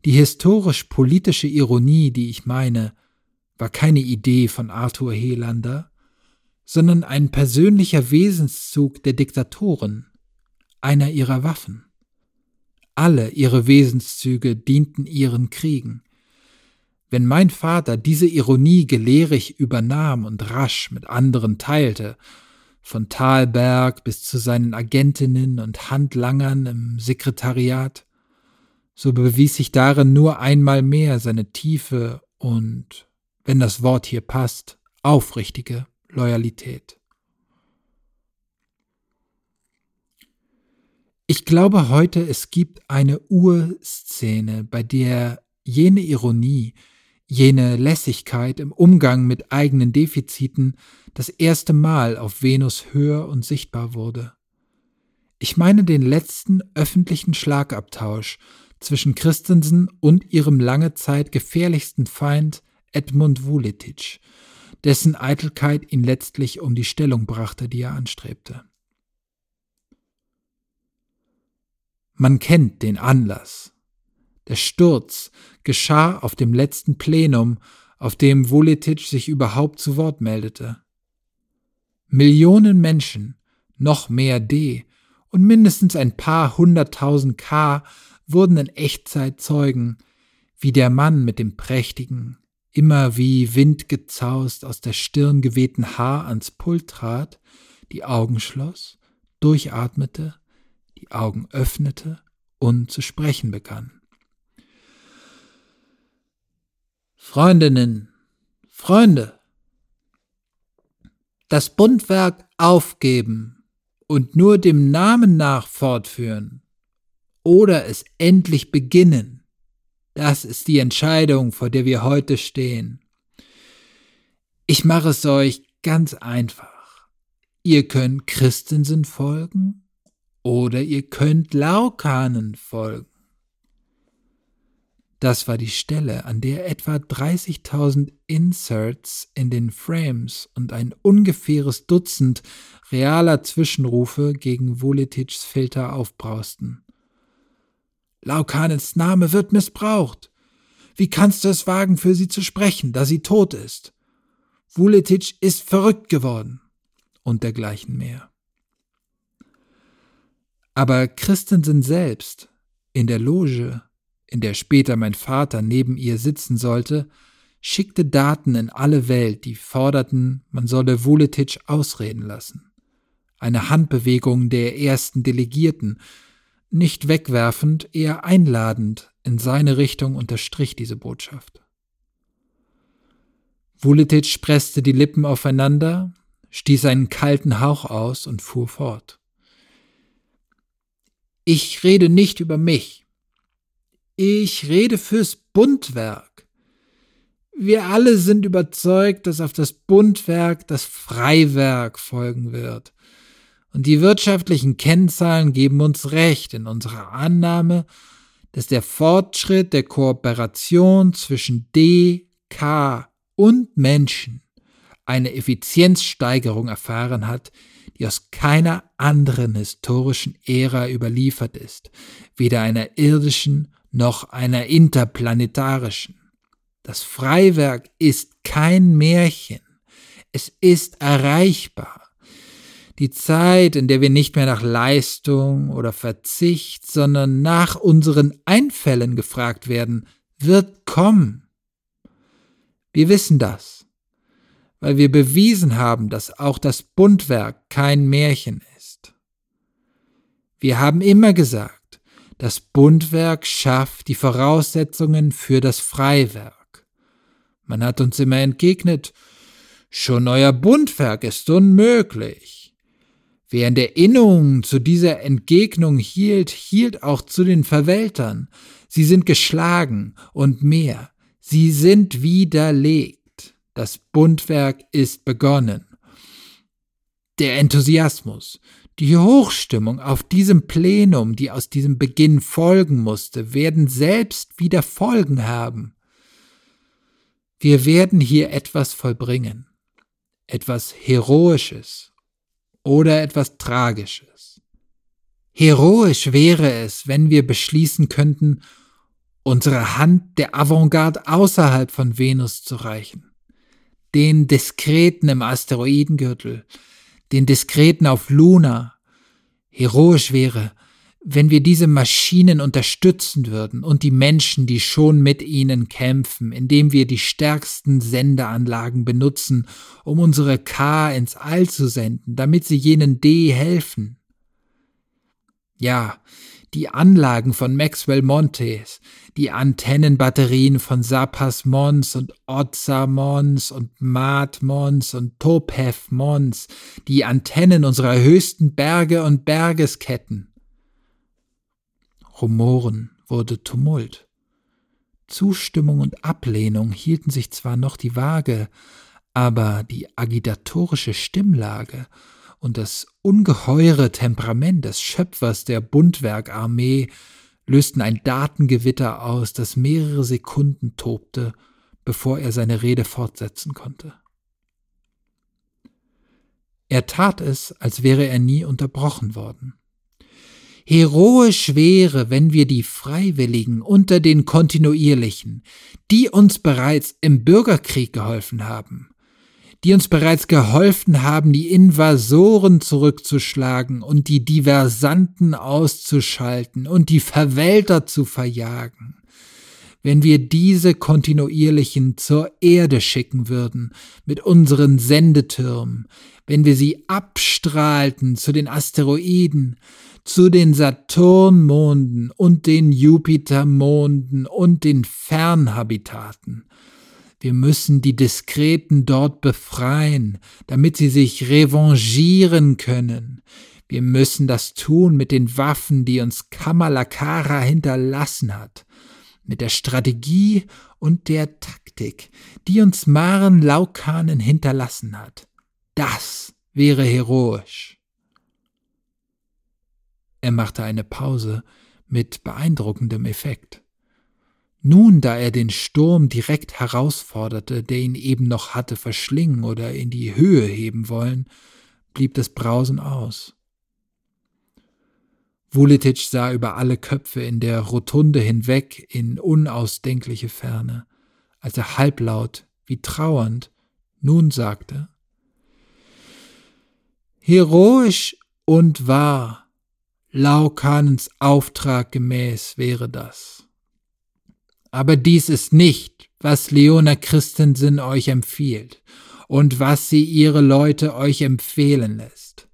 die historisch-politische Ironie, die ich meine, war keine Idee von Arthur Helander, sondern ein persönlicher Wesenszug der Diktatoren, einer ihrer Waffen. Alle ihre Wesenszüge dienten ihren Kriegen. Wenn mein Vater diese Ironie gelehrig übernahm und rasch mit anderen teilte, von Thalberg bis zu seinen Agentinnen und Handlangern im Sekretariat, so bewies sich darin nur einmal mehr seine tiefe und, wenn das Wort hier passt, aufrichtige Loyalität. Ich glaube heute, es gibt eine Urszene, bei der jene Ironie, jene Lässigkeit im Umgang mit eigenen Defiziten das erste Mal auf Venus höher und sichtbar wurde. Ich meine den letzten öffentlichen Schlagabtausch zwischen Christensen und ihrem lange Zeit gefährlichsten Feind Edmund Vuletic, dessen Eitelkeit ihn letztlich um die Stellung brachte, die er anstrebte. Man kennt den Anlass. Der Sturz geschah auf dem letzten Plenum, auf dem Vuletic sich überhaupt zu Wort meldete. Millionen Menschen, noch mehr D und mindestens ein paar hunderttausend K wurden in Echtzeit Zeugen, wie der Mann mit dem prächtigen, immer wie Wind gezaust aus der Stirn gewehten Haar ans Pult trat, die Augen schloss, durchatmete, die Augen öffnete und zu sprechen begann. Freundinnen, Freunde, das Bundwerk aufgeben und nur dem Namen nach fortführen, oder es endlich beginnen. Das ist die Entscheidung, vor der wir heute stehen. Ich mache es euch ganz einfach. Ihr könnt Christensen folgen oder ihr könnt Laukanen folgen. Das war die Stelle, an der etwa 30.000 Inserts in den Frames und ein ungefähres Dutzend realer Zwischenrufe gegen Volitichs Filter aufbrausten. Laukanens Name wird missbraucht. Wie kannst du es wagen, für sie zu sprechen, da sie tot ist? Vuletic ist verrückt geworden. Und dergleichen mehr. Aber Christensen selbst, in der Loge, in der später mein Vater neben ihr sitzen sollte, schickte Daten in alle Welt, die forderten, man solle Vuletic ausreden lassen. Eine Handbewegung der ersten Delegierten, nicht wegwerfend, eher einladend in seine Richtung unterstrich diese Botschaft. Vuletic presste die Lippen aufeinander, stieß einen kalten Hauch aus und fuhr fort. Ich rede nicht über mich. Ich rede fürs Bundwerk. Wir alle sind überzeugt, dass auf das Bundwerk das Freiwerk folgen wird. Und die wirtschaftlichen Kennzahlen geben uns recht in unserer Annahme, dass der Fortschritt der Kooperation zwischen D, K und Menschen eine Effizienzsteigerung erfahren hat, die aus keiner anderen historischen Ära überliefert ist, weder einer irdischen noch einer interplanetarischen. Das Freiwerk ist kein Märchen, es ist erreichbar. Die Zeit, in der wir nicht mehr nach Leistung oder Verzicht, sondern nach unseren Einfällen gefragt werden, wird kommen. Wir wissen das, weil wir bewiesen haben, dass auch das Bundwerk kein Märchen ist. Wir haben immer gesagt, das Bundwerk schafft die Voraussetzungen für das Freiwerk. Man hat uns immer entgegnet, schon euer Bundwerk ist unmöglich. Wer in der Erinnerung zu dieser Entgegnung hielt, hielt auch zu den Verwältern. Sie sind geschlagen und mehr. Sie sind widerlegt. Das Bundwerk ist begonnen. Der Enthusiasmus, die Hochstimmung auf diesem Plenum, die aus diesem Beginn folgen musste, werden selbst wieder Folgen haben. Wir werden hier etwas vollbringen, etwas Heroisches oder etwas Tragisches. Heroisch wäre es, wenn wir beschließen könnten, unsere Hand der Avantgarde außerhalb von Venus zu reichen, den Diskreten im Asteroidengürtel, den Diskreten auf Luna. Heroisch wäre, wenn wir diese Maschinen unterstützen würden und die Menschen, die schon mit ihnen kämpfen, indem wir die stärksten Sendeanlagen benutzen, um unsere K ins All zu senden, damit sie jenen D helfen. Ja, die Anlagen von Maxwell Montes, die Antennenbatterien von Sapas Mons und Otsa Mons und Maat Mons und Topef Mons, die Antennen unserer höchsten Berge und Bergesketten. Rumoren wurde Tumult. Zustimmung und Ablehnung hielten sich zwar noch die Waage, aber die agitatorische Stimmlage und das ungeheure Temperament des Schöpfers der Bundwerkarmee lösten ein Datengewitter aus, das mehrere Sekunden tobte, bevor er seine Rede fortsetzen konnte. Er tat es, als wäre er nie unterbrochen worden. Heroisch wäre, wenn wir die Freiwilligen unter den Kontinuierlichen, die uns bereits im Bürgerkrieg geholfen haben, die uns bereits geholfen haben, die Invasoren zurückzuschlagen und die Diversanten auszuschalten und die Verwälter zu verjagen. Wenn wir diese kontinuierlichen zur Erde schicken würden mit unseren Sendetürmen, wenn wir sie abstrahlten zu den Asteroiden, zu den Saturnmonden und den Jupitermonden und den Fernhabitaten, wir müssen die Diskreten dort befreien, damit sie sich revanchieren können. Wir müssen das tun mit den Waffen, die uns Kamalakara hinterlassen hat, mit der Strategie und der Taktik, die uns Maren Laukanen hinterlassen hat. Das wäre heroisch. Er machte eine Pause mit beeindruckendem Effekt. Nun, da er den Sturm direkt herausforderte, der ihn eben noch hatte verschlingen oder in die Höhe heben wollen, blieb das Brausen aus. Vuletic sah über alle Köpfe in der Rotunde hinweg in unausdenkliche Ferne, als er halblaut, wie trauernd, nun sagte Heroisch und wahr, Laukanens Auftrag gemäß wäre das. Aber dies ist nicht, was Leona Christensen euch empfiehlt und was sie ihre Leute euch empfehlen lässt.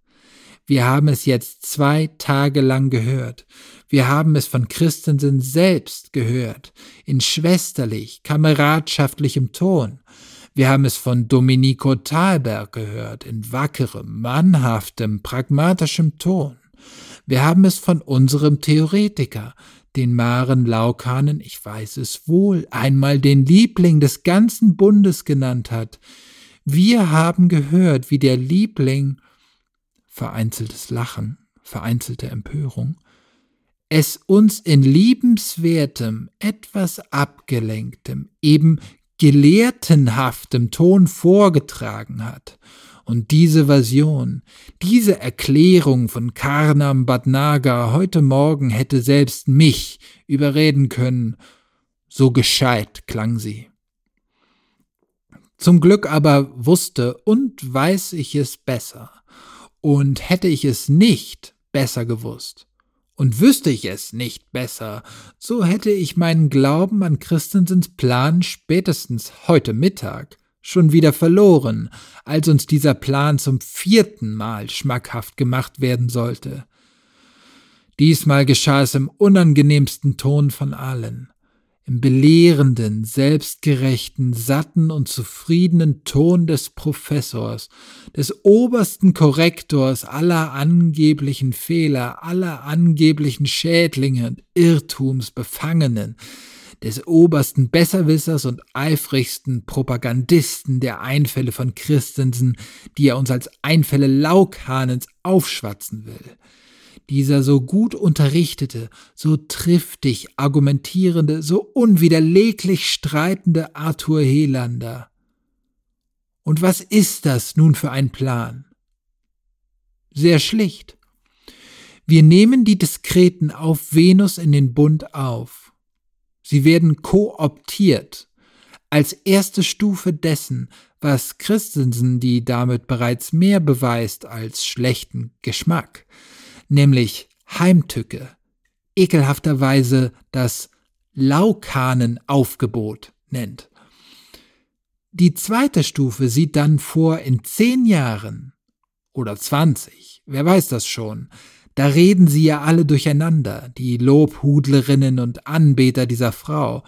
Wir haben es jetzt zwei Tage lang gehört. Wir haben es von Christensen selbst gehört, in schwesterlich, kameradschaftlichem Ton. Wir haben es von Domenico Thalberg gehört, in wackerem, mannhaftem, pragmatischem Ton. Wir haben es von unserem Theoretiker, den Maren Laukanen, ich weiß es wohl, einmal den Liebling des ganzen Bundes genannt hat. Wir haben gehört, wie der Liebling vereinzeltes Lachen, vereinzelte Empörung, es uns in liebenswertem, etwas abgelenktem, eben gelehrtenhaftem Ton vorgetragen hat Und diese Version, diese Erklärung von Karnam Bhatnagar heute Morgen hätte selbst mich überreden können. So gescheit klang sie. Zum Glück aber wusste und weiß ich es besser. Und hätte ich es nicht besser gewusst, und wüsste ich es nicht besser, so hätte ich meinen Glauben an Christensens Plan spätestens heute Mittag schon wieder verloren, als uns dieser Plan zum vierten Mal schmackhaft gemacht werden sollte. Diesmal geschah es im unangenehmsten Ton von allen im belehrenden, selbstgerechten, satten und zufriedenen Ton des Professors, des obersten Korrektors aller angeblichen Fehler, aller angeblichen Schädlinge und Irrtumsbefangenen, des obersten Besserwissers und eifrigsten Propagandisten der Einfälle von Christensen, die er uns als Einfälle Laukhanens aufschwatzen will dieser so gut unterrichtete, so triftig argumentierende, so unwiderleglich streitende Arthur Helander. Und was ist das nun für ein Plan? Sehr schlicht. Wir nehmen die Diskreten auf Venus in den Bund auf. Sie werden kooptiert. Als erste Stufe dessen, was Christensen, die damit bereits mehr beweist als schlechten Geschmack, nämlich Heimtücke, ekelhafterweise das Laukanenaufgebot nennt. Die zweite Stufe sieht dann vor, in zehn Jahren oder zwanzig, wer weiß das schon, da reden sie ja alle durcheinander, die Lobhudlerinnen und Anbeter dieser Frau,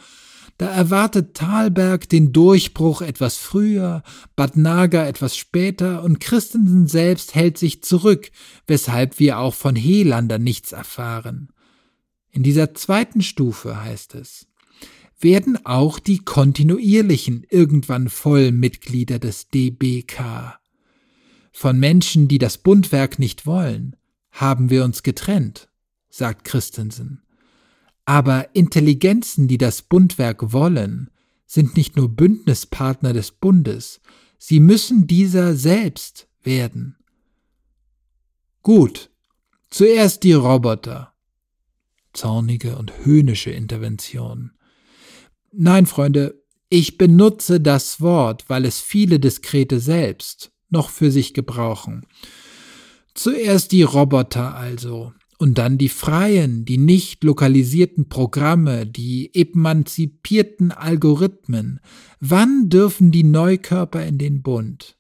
da erwartet Thalberg den Durchbruch etwas früher, Bad Naga etwas später und Christensen selbst hält sich zurück, weshalb wir auch von Helander nichts erfahren. In dieser zweiten Stufe heißt es, werden auch die kontinuierlichen irgendwann Vollmitglieder des DBK. Von Menschen, die das Bundwerk nicht wollen, haben wir uns getrennt, sagt Christensen. Aber Intelligenzen, die das Bundwerk wollen, sind nicht nur Bündnispartner des Bundes, sie müssen dieser selbst werden. Gut, zuerst die Roboter. Zornige und höhnische Intervention. Nein, Freunde, ich benutze das Wort, weil es viele Diskrete selbst noch für sich gebrauchen. Zuerst die Roboter also, und dann die freien, die nicht lokalisierten Programme, die emanzipierten Algorithmen. Wann dürfen die Neukörper in den Bund?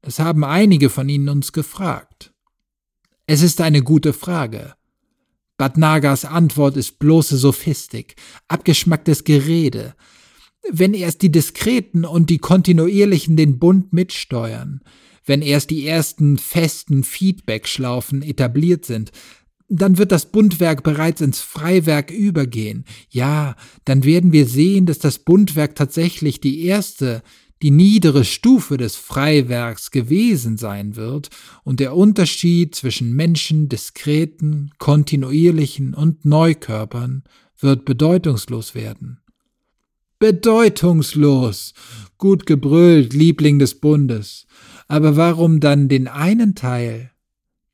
Das haben einige von Ihnen uns gefragt. Es ist eine gute Frage. Bad Antwort ist bloße Sophistik, abgeschmacktes Gerede. Wenn erst die Diskreten und die Kontinuierlichen den Bund mitsteuern, wenn erst die ersten festen Feedback-Schlaufen etabliert sind, dann wird das Bundwerk bereits ins Freiwerk übergehen. Ja, dann werden wir sehen, dass das Bundwerk tatsächlich die erste, die niedere Stufe des Freiwerks gewesen sein wird und der Unterschied zwischen Menschen, diskreten, kontinuierlichen und Neukörpern wird bedeutungslos werden. Bedeutungslos! Gut gebrüllt, Liebling des Bundes. Aber warum dann den einen Teil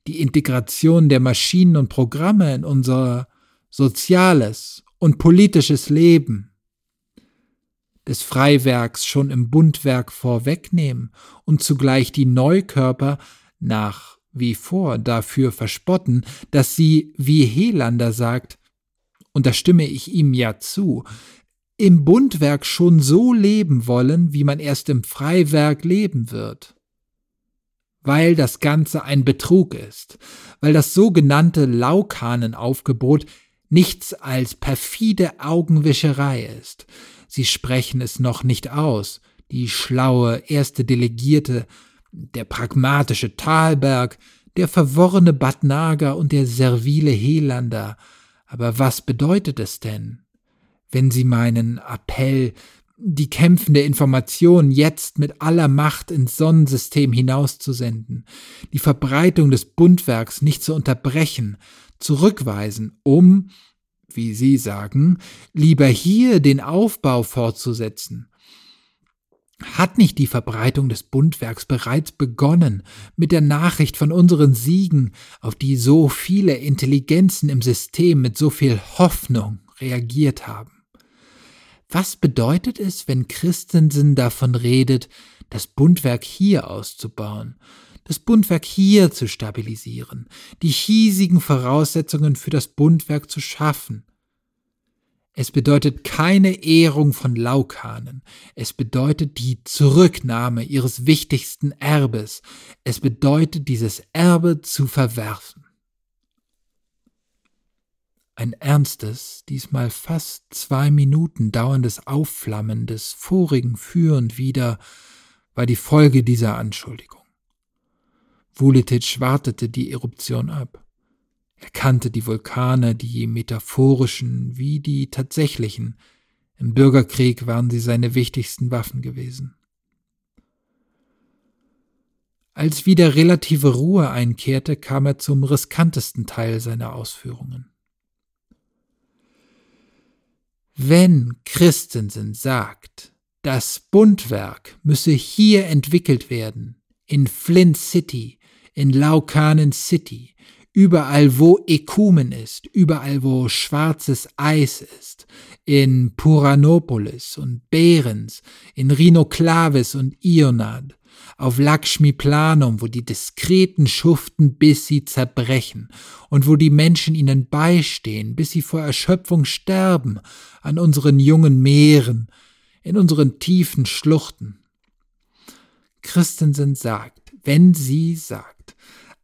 die Integration der Maschinen und Programme in unser soziales und politisches Leben des Freiwerks schon im Bundwerk vorwegnehmen und zugleich die Neukörper nach wie vor dafür verspotten, dass sie, wie Helander sagt, und da stimme ich ihm ja zu, im Bundwerk schon so leben wollen, wie man erst im Freiwerk leben wird weil das Ganze ein Betrug ist, weil das sogenannte Laukanenaufgebot nichts als perfide Augenwischerei ist. Sie sprechen es noch nicht aus, die schlaue erste Delegierte, der pragmatische Thalberg, der verworrene Badnager und der servile Helander. Aber was bedeutet es denn? Wenn Sie meinen Appell die kämpfende Information jetzt mit aller Macht ins Sonnensystem hinauszusenden, die Verbreitung des Bundwerks nicht zu unterbrechen, zurückweisen, um, wie Sie sagen, lieber hier den Aufbau fortzusetzen. Hat nicht die Verbreitung des Bundwerks bereits begonnen mit der Nachricht von unseren Siegen, auf die so viele Intelligenzen im System mit so viel Hoffnung reagiert haben? Was bedeutet es, wenn Christensen davon redet, das Bundwerk hier auszubauen, das Bundwerk hier zu stabilisieren, die hiesigen Voraussetzungen für das Bundwerk zu schaffen? Es bedeutet keine Ehrung von Laukanen. Es bedeutet die Zurücknahme ihres wichtigsten Erbes. Es bedeutet, dieses Erbe zu verwerfen. Ein ernstes, diesmal fast zwei Minuten dauerndes Aufflammen des vorigen Für und Wider war die Folge dieser Anschuldigung. Vuletic wartete die Eruption ab. Er kannte die Vulkane, die metaphorischen wie die tatsächlichen. Im Bürgerkrieg waren sie seine wichtigsten Waffen gewesen. Als wieder relative Ruhe einkehrte, kam er zum riskantesten Teil seiner Ausführungen. Wenn Christensen sagt, das Bundwerk müsse hier entwickelt werden, in Flint City, in Laukanen City, überall wo Ekumen ist, überall wo schwarzes Eis ist, in Puranopolis und Behrens, in Rhinoklavis und Ionad, auf Lakshmi Planum, wo die Diskreten schuften, bis sie zerbrechen, und wo die Menschen ihnen beistehen, bis sie vor Erschöpfung sterben, an unseren jungen Meeren, in unseren tiefen Schluchten. Christensen sagt, wenn sie sagt,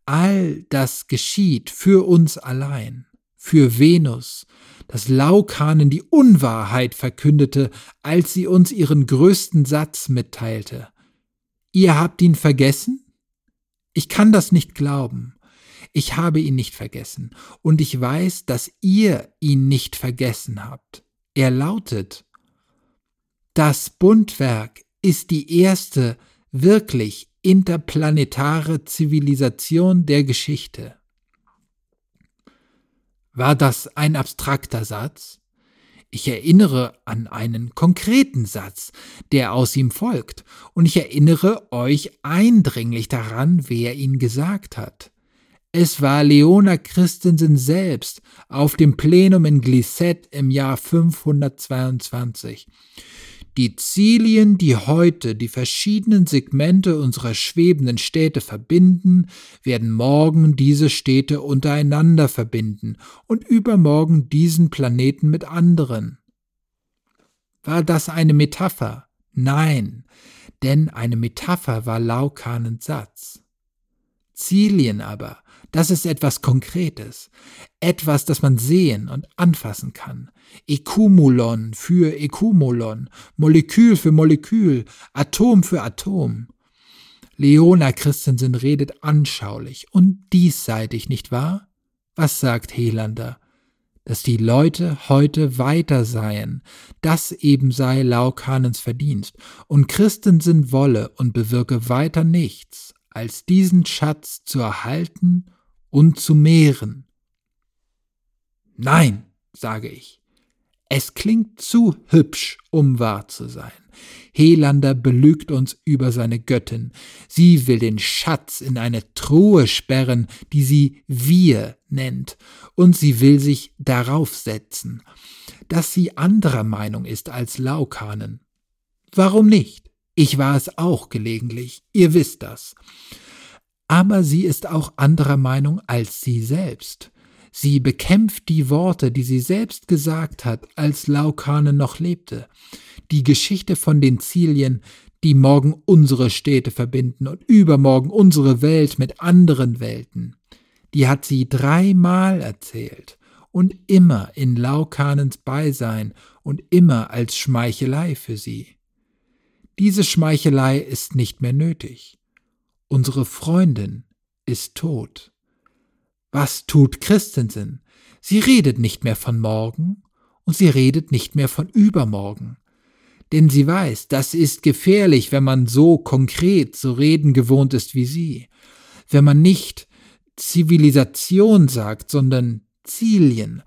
all das geschieht für uns allein, für Venus, dass Laukanen die Unwahrheit verkündete, als sie uns ihren größten Satz mitteilte. Ihr habt ihn vergessen? Ich kann das nicht glauben. Ich habe ihn nicht vergessen, und ich weiß, dass ihr ihn nicht vergessen habt. Er lautet Das Bundwerk ist die erste wirklich interplanetare Zivilisation der Geschichte. War das ein abstrakter Satz? Ich erinnere an einen konkreten Satz, der aus ihm folgt, und ich erinnere euch eindringlich daran, wer ihn gesagt hat. Es war Leona Christensen selbst auf dem Plenum in Glissette im Jahr 522. Die Zilien, die heute die verschiedenen Segmente unserer schwebenden Städte verbinden, werden morgen diese Städte untereinander verbinden und übermorgen diesen Planeten mit anderen. War das eine Metapher? Nein, denn eine Metapher war Laukanens Satz. Zilien aber, das ist etwas Konkretes, etwas, das man sehen und anfassen kann. Ekumulon für Ekumulon, Molekül für Molekül, Atom für Atom. Leona Christensen redet anschaulich und diesseitig, nicht wahr? Was sagt Helander? Dass die Leute heute weiter seien, das eben sei Laukanens Verdienst, und Christensen wolle und bewirke weiter nichts, als diesen Schatz zu erhalten und zu mehren. Nein, sage ich. Es klingt zu hübsch, um wahr zu sein. Helander belügt uns über seine Göttin. Sie will den Schatz in eine Truhe sperren, die sie wir nennt, und sie will sich darauf setzen, dass sie anderer Meinung ist als Laukanen. Warum nicht? Ich war es auch gelegentlich, ihr wisst das. Aber sie ist auch anderer Meinung als sie selbst. Sie bekämpft die Worte, die sie selbst gesagt hat, als Laukane noch lebte. Die Geschichte von den Zilien, die morgen unsere Städte verbinden und übermorgen unsere Welt mit anderen Welten. Die hat sie dreimal erzählt und immer in Laukanens Beisein und immer als Schmeichelei für sie. Diese Schmeichelei ist nicht mehr nötig. Unsere Freundin ist tot. Was tut Christensen? Sie redet nicht mehr von morgen und sie redet nicht mehr von übermorgen. Denn sie weiß, das ist gefährlich, wenn man so konkret zu reden gewohnt ist wie sie. Wenn man nicht Zivilisation sagt, sondern Zilien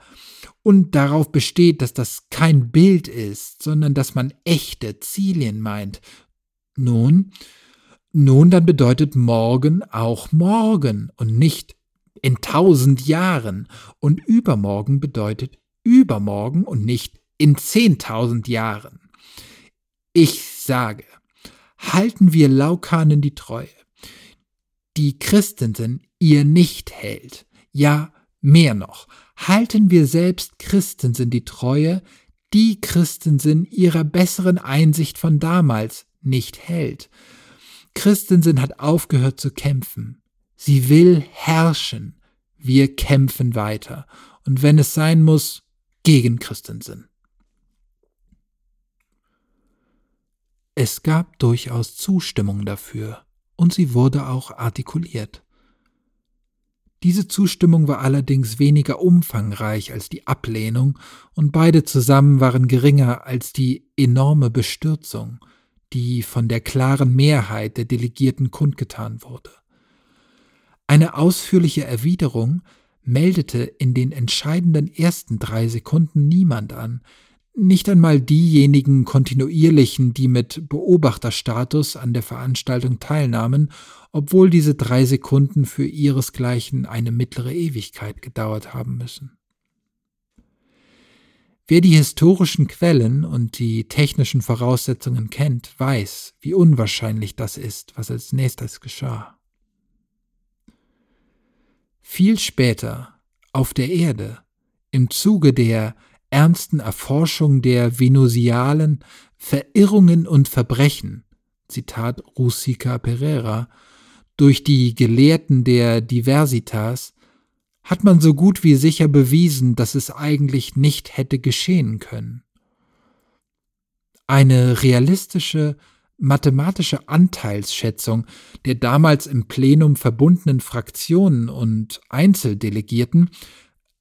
und darauf besteht, dass das kein Bild ist, sondern dass man echte Zilien meint, Nun, nun, dann bedeutet morgen auch morgen und nicht in tausend Jahren. Und übermorgen bedeutet übermorgen und nicht in zehntausend Jahren. Ich sage, halten wir Laukanen die Treue, die Christensen ihr nicht hält, ja mehr noch, halten wir selbst Christensen die Treue, die Christensen ihrer besseren Einsicht von damals nicht hält, Christensen hat aufgehört zu kämpfen. Sie will herrschen. Wir kämpfen weiter. Und wenn es sein muss, gegen Christensen. Es gab durchaus Zustimmung dafür, und sie wurde auch artikuliert. Diese Zustimmung war allerdings weniger umfangreich als die Ablehnung, und beide zusammen waren geringer als die enorme Bestürzung, die von der klaren Mehrheit der Delegierten kundgetan wurde. Eine ausführliche Erwiderung meldete in den entscheidenden ersten drei Sekunden niemand an, nicht einmal diejenigen kontinuierlichen, die mit Beobachterstatus an der Veranstaltung teilnahmen, obwohl diese drei Sekunden für ihresgleichen eine mittlere Ewigkeit gedauert haben müssen. Wer die historischen Quellen und die technischen Voraussetzungen kennt, weiß, wie unwahrscheinlich das ist, was als nächstes geschah. Viel später, auf der Erde, im Zuge der ernsten Erforschung der venusialen Verirrungen und Verbrechen, Zitat Rusica Pereira, durch die Gelehrten der Diversitas hat man so gut wie sicher bewiesen, dass es eigentlich nicht hätte geschehen können. Eine realistische mathematische Anteilsschätzung der damals im Plenum verbundenen Fraktionen und Einzeldelegierten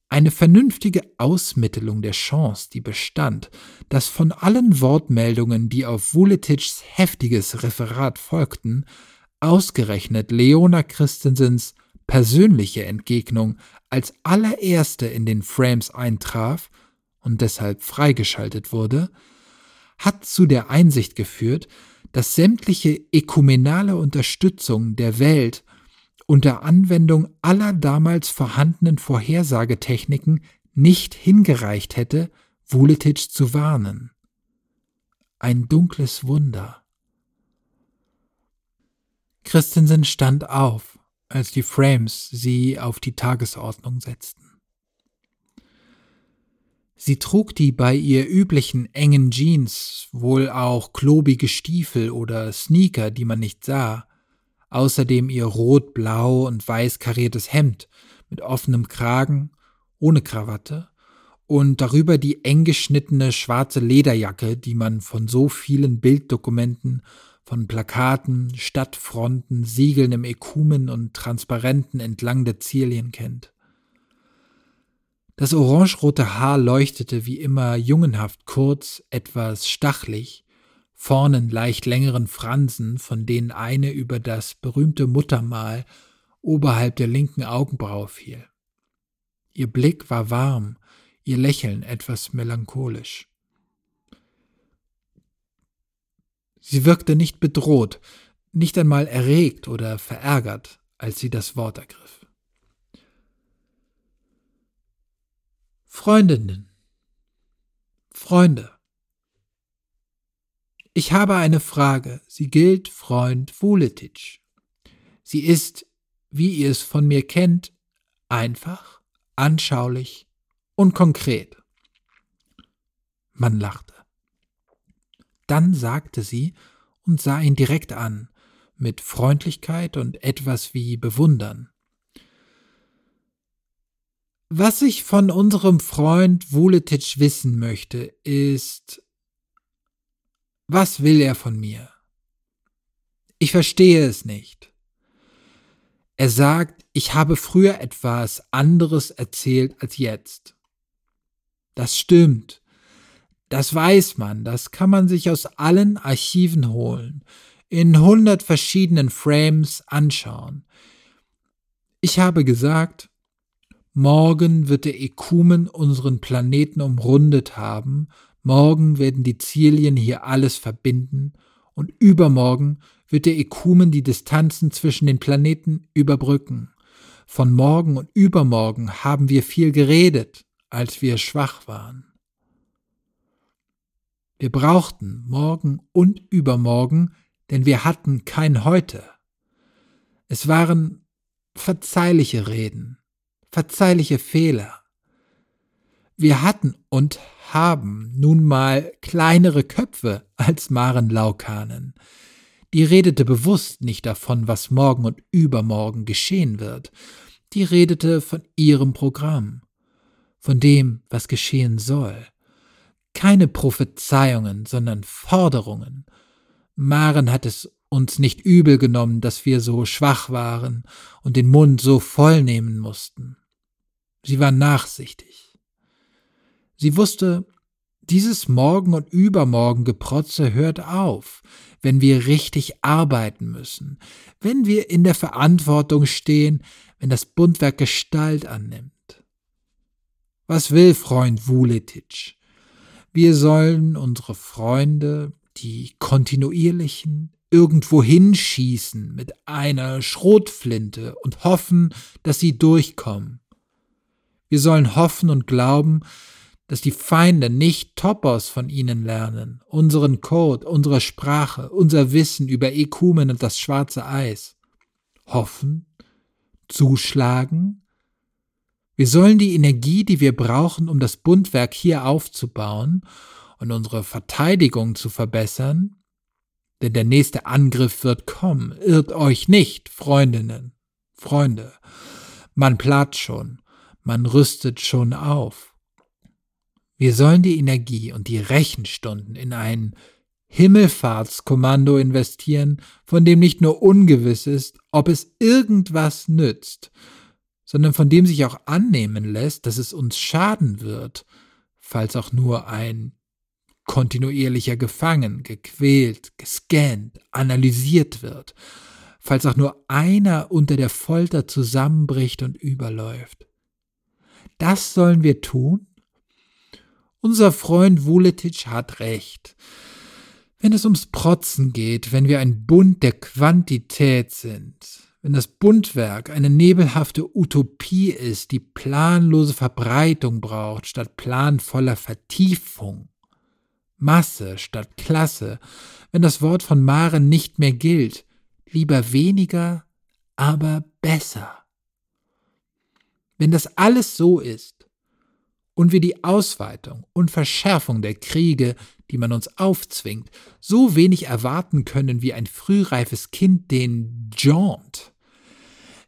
eine vernünftige Ausmittelung der Chance, die bestand, dass von allen Wortmeldungen, die auf Vuletitschs heftiges Referat folgten, ausgerechnet Leona Christensens persönliche Entgegnung als allererste in den Frames eintraf und deshalb freigeschaltet wurde, hat zu der Einsicht geführt, dass sämtliche ökumenale Unterstützung der Welt unter Anwendung aller damals vorhandenen Vorhersagetechniken nicht hingereicht hätte, Vuletitsch zu warnen. Ein dunkles Wunder. Christensen stand auf als die Frames sie auf die Tagesordnung setzten. Sie trug die bei ihr üblichen engen Jeans, wohl auch klobige Stiefel oder Sneaker, die man nicht sah, außerdem ihr rot-blau und weiß kariertes Hemd mit offenem Kragen, ohne Krawatte, und darüber die eng geschnittene schwarze Lederjacke, die man von so vielen Bilddokumenten von Plakaten, Stadtfronten, Siegeln im Ekumen und Transparenten entlang der Zierlien kennt. Das orangerote Haar leuchtete wie immer jungenhaft kurz, etwas stachlig, vornen leicht längeren Fransen, von denen eine über das berühmte Muttermal oberhalb der linken Augenbraue fiel. Ihr Blick war warm, ihr Lächeln etwas melancholisch. Sie wirkte nicht bedroht, nicht einmal erregt oder verärgert, als sie das Wort ergriff. Freundinnen, Freunde, ich habe eine Frage. Sie gilt Freund Vuletitsch. Sie ist, wie ihr es von mir kennt, einfach, anschaulich und konkret. Man lachte. Dann sagte sie und sah ihn direkt an, mit Freundlichkeit und etwas wie Bewundern. Was ich von unserem Freund Vuletitsch wissen möchte, ist, was will er von mir? Ich verstehe es nicht. Er sagt, ich habe früher etwas anderes erzählt als jetzt. Das stimmt. Das weiß man, das kann man sich aus allen Archiven holen, in hundert verschiedenen Frames anschauen. Ich habe gesagt, morgen wird der Ekumen unseren Planeten umrundet haben, morgen werden die Zilien hier alles verbinden und übermorgen wird der Ekumen die Distanzen zwischen den Planeten überbrücken. Von morgen und übermorgen haben wir viel geredet, als wir schwach waren. Wir brauchten morgen und übermorgen, denn wir hatten kein heute. Es waren verzeihliche Reden, verzeihliche Fehler. Wir hatten und haben nun mal kleinere Köpfe als Maren Laukanen. Die redete bewusst nicht davon, was morgen und übermorgen geschehen wird. Die redete von ihrem Programm, von dem, was geschehen soll. Keine Prophezeiungen, sondern Forderungen. Maren hat es uns nicht übel genommen, dass wir so schwach waren und den Mund so voll nehmen mussten. Sie war nachsichtig. Sie wusste, dieses Morgen und Übermorgen Geprotze hört auf, wenn wir richtig arbeiten müssen, wenn wir in der Verantwortung stehen, wenn das Bundwerk Gestalt annimmt. Was will Freund Vuletic? Wir sollen unsere Freunde, die kontinuierlichen, irgendwo hinschießen mit einer Schrotflinte und hoffen, dass sie durchkommen. Wir sollen hoffen und glauben, dass die Feinde nicht Topos von ihnen lernen, unseren Code, unsere Sprache, unser Wissen über Ekumen und das schwarze Eis. Hoffen, zuschlagen. Wir sollen die Energie, die wir brauchen, um das Bundwerk hier aufzubauen und unsere Verteidigung zu verbessern, denn der nächste Angriff wird kommen. Irrt euch nicht, Freundinnen, Freunde. Man plant schon, man rüstet schon auf. Wir sollen die Energie und die Rechenstunden in ein Himmelfahrtskommando investieren, von dem nicht nur ungewiss ist, ob es irgendwas nützt, sondern von dem sich auch annehmen lässt, dass es uns schaden wird, falls auch nur ein kontinuierlicher gefangen, gequält, gescannt, analysiert wird, falls auch nur einer unter der Folter zusammenbricht und überläuft. Das sollen wir tun, unser Freund Vuletic hat recht. Wenn es ums Protzen geht, wenn wir ein Bund der Quantität sind, wenn das Bundwerk eine nebelhafte Utopie ist, die planlose Verbreitung braucht statt planvoller Vertiefung, Masse statt Klasse, wenn das Wort von Maren nicht mehr gilt, lieber weniger, aber besser. Wenn das alles so ist, und wir die Ausweitung und Verschärfung der Kriege, die man uns aufzwingt, so wenig erwarten können wie ein frühreifes Kind den Jaunt.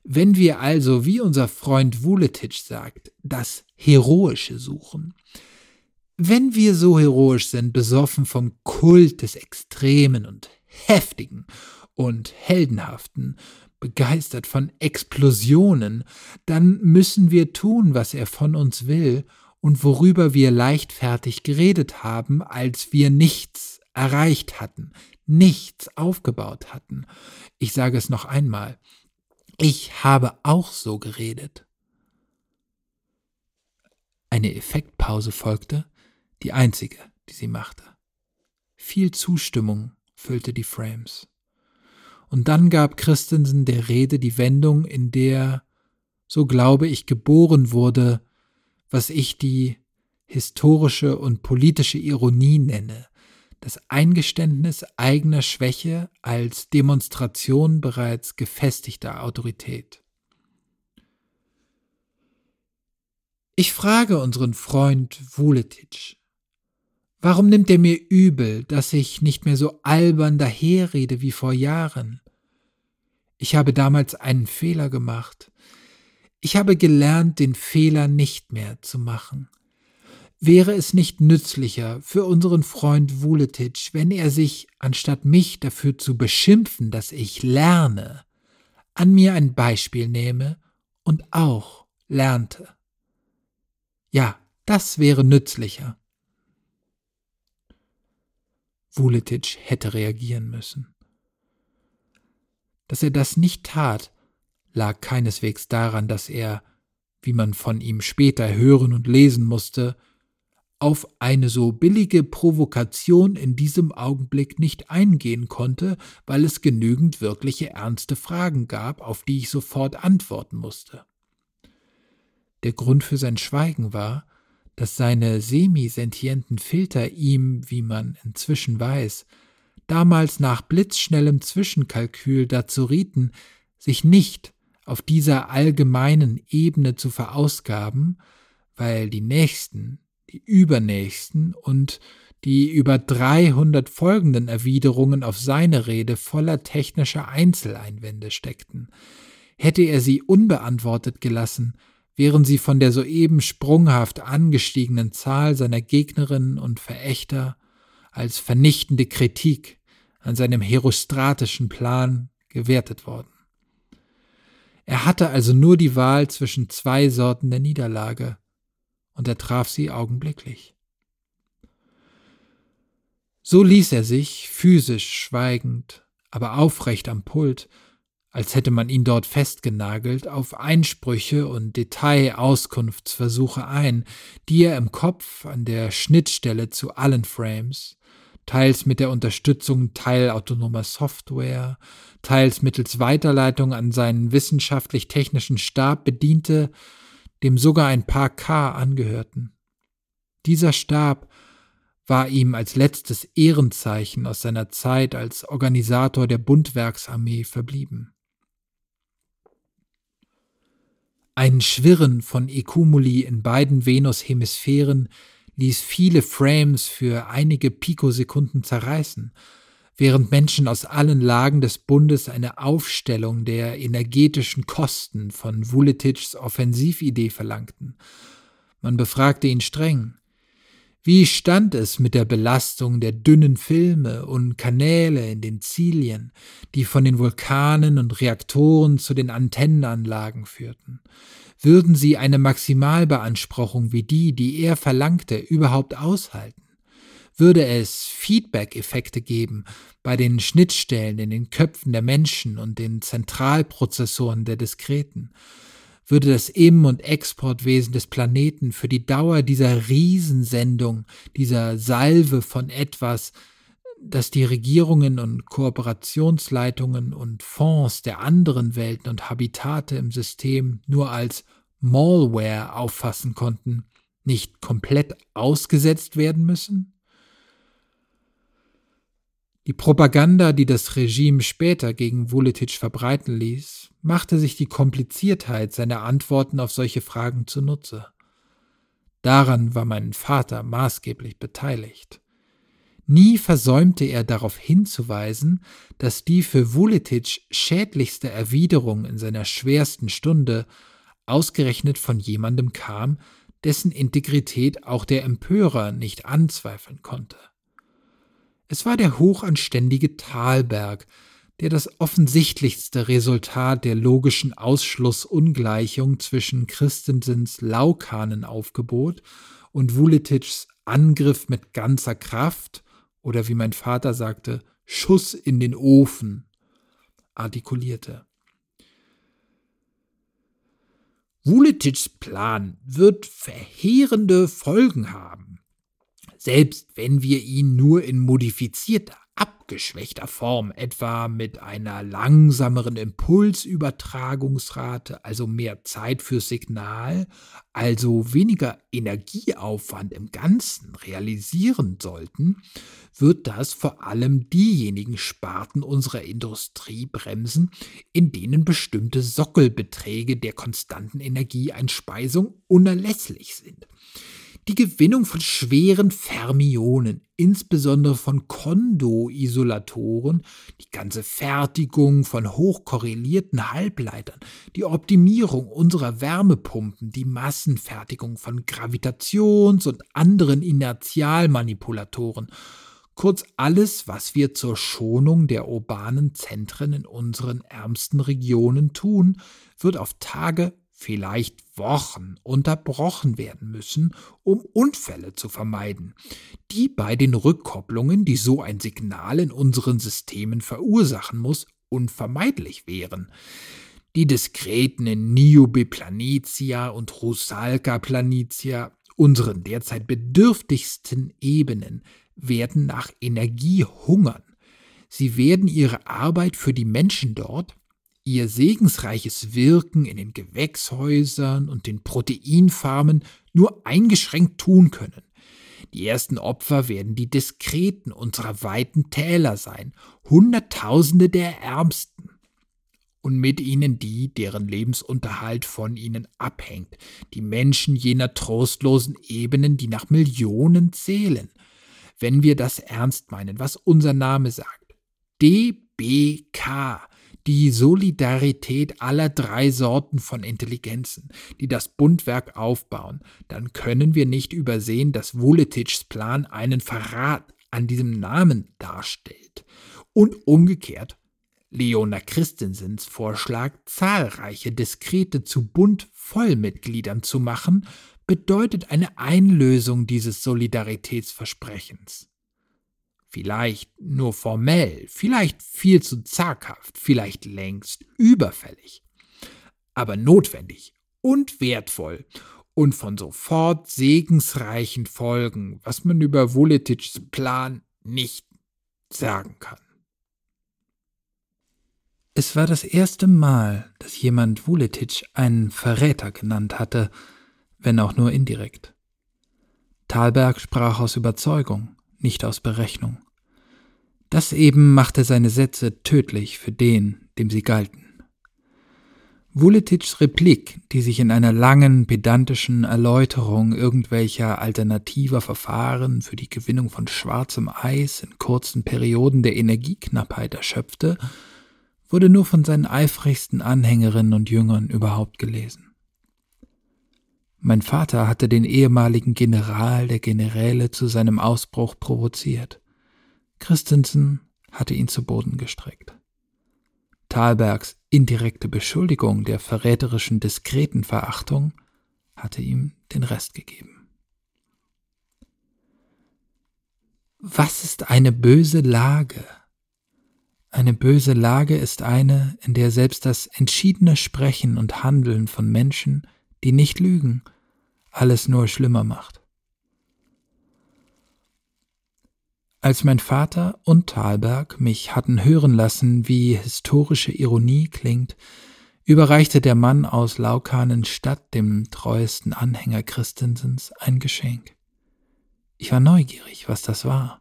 Wenn wir also, wie unser Freund Vuletic sagt, das Heroische suchen, wenn wir so heroisch sind, besoffen vom Kult des Extremen und Heftigen und Heldenhaften, begeistert von Explosionen, dann müssen wir tun, was er von uns will, und worüber wir leichtfertig geredet haben, als wir nichts erreicht hatten, nichts aufgebaut hatten. Ich sage es noch einmal, ich habe auch so geredet. Eine Effektpause folgte, die einzige, die sie machte. Viel Zustimmung füllte die Frames. Und dann gab Christensen der Rede die Wendung, in der, so glaube ich, geboren wurde, was ich die historische und politische Ironie nenne, das Eingeständnis eigener Schwäche als Demonstration bereits gefestigter Autorität. Ich frage unseren Freund Vuletic, warum nimmt er mir übel, dass ich nicht mehr so albern daherrede wie vor Jahren? Ich habe damals einen Fehler gemacht, ich habe gelernt, den Fehler nicht mehr zu machen. Wäre es nicht nützlicher für unseren Freund Vuletic, wenn er sich, anstatt mich dafür zu beschimpfen, dass ich lerne, an mir ein Beispiel nehme und auch lernte? Ja, das wäre nützlicher. Vuletic hätte reagieren müssen. Dass er das nicht tat, lag keineswegs daran, dass er, wie man von ihm später hören und lesen musste, auf eine so billige Provokation in diesem Augenblick nicht eingehen konnte, weil es genügend wirkliche ernste Fragen gab, auf die ich sofort antworten musste. Der Grund für sein Schweigen war, dass seine semisentienten Filter ihm, wie man inzwischen weiß, damals nach blitzschnellem Zwischenkalkül dazu rieten, sich nicht auf dieser allgemeinen Ebene zu verausgaben, weil die nächsten, die übernächsten und die über 300 folgenden Erwiderungen auf seine Rede voller technischer Einzeleinwände steckten. Hätte er sie unbeantwortet gelassen, wären sie von der soeben sprunghaft angestiegenen Zahl seiner Gegnerinnen und Verächter als vernichtende Kritik an seinem herostratischen Plan gewertet worden. Er hatte also nur die Wahl zwischen zwei Sorten der Niederlage, und er traf sie augenblicklich. So ließ er sich, physisch schweigend, aber aufrecht am Pult, als hätte man ihn dort festgenagelt, auf Einsprüche und Detailauskunftsversuche ein, die er im Kopf an der Schnittstelle zu allen Frames, teils mit der Unterstützung teilautonomer Software, teils mittels Weiterleitung an seinen wissenschaftlich-technischen Stab bediente, dem sogar ein paar K angehörten. Dieser Stab war ihm als letztes Ehrenzeichen aus seiner Zeit als Organisator der Bundwerksarmee verblieben. Ein Schwirren von Ekumuli in beiden Venus-Hemisphären ließ viele Frames für einige Pikosekunden zerreißen, während Menschen aus allen Lagen des Bundes eine Aufstellung der energetischen Kosten von Vuletichs Offensividee verlangten. Man befragte ihn streng. Wie stand es mit der Belastung der dünnen Filme und Kanäle in den Zilien, die von den Vulkanen und Reaktoren zu den Antennenanlagen führten? Würden sie eine Maximalbeanspruchung wie die, die er verlangte, überhaupt aushalten? Würde es Feedback-Effekte geben bei den Schnittstellen in den Köpfen der Menschen und den Zentralprozessoren der Diskreten, würde das Im- und Exportwesen des Planeten für die Dauer dieser Riesensendung, dieser Salve von etwas, das die Regierungen und Kooperationsleitungen und Fonds der anderen Welten und Habitate im System nur als Malware auffassen konnten, nicht komplett ausgesetzt werden müssen? Die Propaganda, die das Regime später gegen Vuletic verbreiten ließ, machte sich die Kompliziertheit seiner Antworten auf solche Fragen zunutze. Daran war mein Vater maßgeblich beteiligt. Nie versäumte er darauf hinzuweisen, dass die für Vuletic schädlichste Erwiderung in seiner schwersten Stunde ausgerechnet von jemandem kam, dessen Integrität auch der Empörer nicht anzweifeln konnte. Es war der hochanständige Talberg, der das offensichtlichste Resultat der logischen Ausschlussungleichung zwischen Christensens Laukanenaufgebot und Vuletichs Angriff mit ganzer Kraft oder wie mein Vater sagte, Schuss in den Ofen artikulierte. Vuletichs Plan wird verheerende Folgen haben selbst wenn wir ihn nur in modifizierter, abgeschwächter Form, etwa mit einer langsameren Impulsübertragungsrate, also mehr Zeit fürs Signal, also weniger Energieaufwand im Ganzen realisieren sollten, wird das vor allem diejenigen Sparten unserer Industrie bremsen, in denen bestimmte Sockelbeträge der konstanten Energieeinspeisung unerlässlich sind die Gewinnung von schweren Fermionen, insbesondere von Kondo-Isolatoren, die ganze Fertigung von hochkorrelierten Halbleitern, die Optimierung unserer Wärmepumpen, die Massenfertigung von Gravitations- und anderen Inertialmanipulatoren, kurz alles, was wir zur Schonung der urbanen Zentren in unseren ärmsten Regionen tun, wird auf Tage vielleicht Wochen unterbrochen werden müssen, um Unfälle zu vermeiden, die bei den Rückkopplungen, die so ein Signal in unseren Systemen verursachen muss, unvermeidlich wären. Die diskreten in Niobe Planitia und Rusalka Planitia unseren derzeit bedürftigsten Ebenen werden nach Energie hungern. Sie werden ihre Arbeit für die Menschen dort, ihr segensreiches Wirken in den Gewächshäusern und den Proteinfarmen nur eingeschränkt tun können. Die ersten Opfer werden die Diskreten unserer weiten Täler sein, Hunderttausende der Ärmsten. Und mit ihnen die, deren Lebensunterhalt von ihnen abhängt, die Menschen jener trostlosen Ebenen, die nach Millionen zählen. Wenn wir das ernst meinen, was unser Name sagt. DBK, die Solidarität aller drei Sorten von Intelligenzen, die das Bundwerk aufbauen, dann können wir nicht übersehen, dass Vuletichs Plan einen Verrat an diesem Namen darstellt. Und umgekehrt, Leona Christensens Vorschlag, zahlreiche Diskrete zu Bund-Vollmitgliedern zu machen, bedeutet eine Einlösung dieses Solidaritätsversprechens. Vielleicht nur formell, vielleicht viel zu zaghaft, vielleicht längst überfällig. Aber notwendig und wertvoll und von sofort segensreichen Folgen, was man über Voletichs Plan nicht sagen kann. Es war das erste Mal, dass jemand Vuletitsch einen Verräter genannt hatte, wenn auch nur indirekt. Thalberg sprach aus Überzeugung, nicht aus Berechnung. Das eben machte seine Sätze tödlich für den, dem sie galten. Vuletitschs Replik, die sich in einer langen, pedantischen Erläuterung irgendwelcher alternativer Verfahren für die Gewinnung von schwarzem Eis in kurzen Perioden der Energieknappheit erschöpfte, wurde nur von seinen eifrigsten Anhängerinnen und Jüngern überhaupt gelesen. Mein Vater hatte den ehemaligen General der Generäle zu seinem Ausbruch provoziert. Christensen hatte ihn zu Boden gestreckt. Thalbergs indirekte Beschuldigung der verräterischen diskreten Verachtung hatte ihm den Rest gegeben. Was ist eine böse Lage? Eine böse Lage ist eine, in der selbst das entschiedene Sprechen und Handeln von Menschen, die nicht lügen, alles nur schlimmer macht. Als mein Vater und Thalberg mich hatten hören lassen, wie historische Ironie klingt, überreichte der Mann aus Laukanenstadt dem treuesten Anhänger Christensens ein Geschenk. Ich war neugierig, was das war.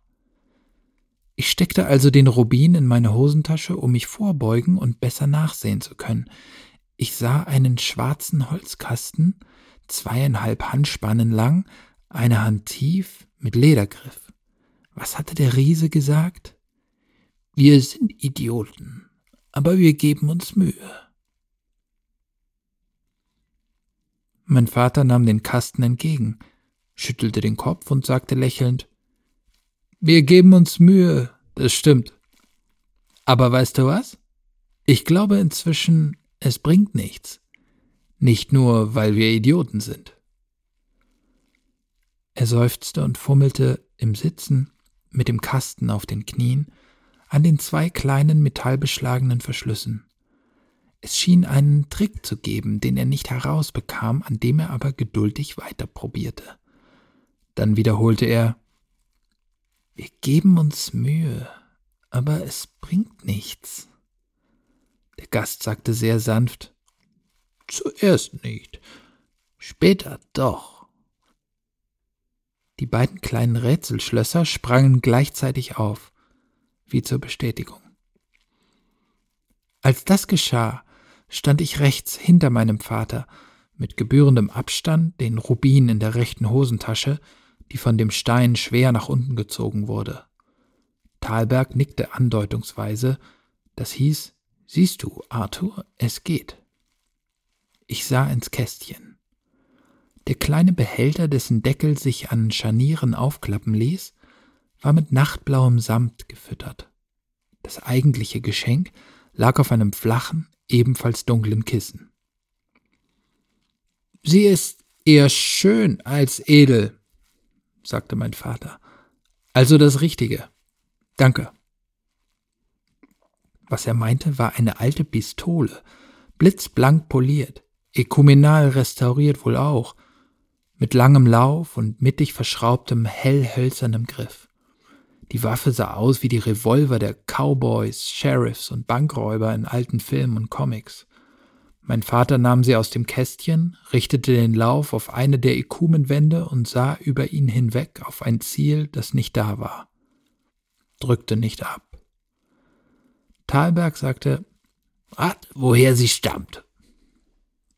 Ich steckte also den Rubin in meine Hosentasche, um mich vorbeugen und besser nachsehen zu können. Ich sah einen schwarzen Holzkasten, zweieinhalb Handspannen lang, eine Hand tief, mit Ledergriff. Was hatte der Riese gesagt? Wir sind Idioten, aber wir geben uns Mühe. Mein Vater nahm den Kasten entgegen, schüttelte den Kopf und sagte lächelnd Wir geben uns Mühe, das stimmt. Aber weißt du was? Ich glaube inzwischen, es bringt nichts. Nicht nur, weil wir Idioten sind. Er seufzte und fummelte im Sitzen mit dem Kasten auf den Knien an den zwei kleinen metallbeschlagenen Verschlüssen. Es schien einen Trick zu geben, den er nicht herausbekam, an dem er aber geduldig weiterprobierte. Dann wiederholte er Wir geben uns Mühe, aber es bringt nichts. Der Gast sagte sehr sanft Zuerst nicht, später doch. Die beiden kleinen Rätselschlösser sprangen gleichzeitig auf, wie zur Bestätigung. Als das geschah, stand ich rechts hinter meinem Vater, mit gebührendem Abstand, den Rubin in der rechten Hosentasche, die von dem Stein schwer nach unten gezogen wurde. Thalberg nickte andeutungsweise, das hieß, siehst du, Arthur, es geht. Ich sah ins Kästchen. Der kleine Behälter, dessen Deckel sich an Scharnieren aufklappen ließ, war mit nachtblauem Samt gefüttert. Das eigentliche Geschenk lag auf einem flachen, ebenfalls dunklen Kissen. Sie ist eher schön als edel, sagte mein Vater. Also das Richtige. Danke. Was er meinte, war eine alte Pistole, blitzblank poliert, ekumenal restauriert wohl auch, mit langem Lauf und mittig verschraubtem hellhölzernem Griff. Die Waffe sah aus wie die Revolver der Cowboys, Sheriffs und Bankräuber in alten Filmen und Comics. Mein Vater nahm sie aus dem Kästchen, richtete den Lauf auf eine der Ekumenwände und sah über ihn hinweg auf ein Ziel, das nicht da war. Drückte nicht ab. Thalberg sagte, Rat, woher sie stammt.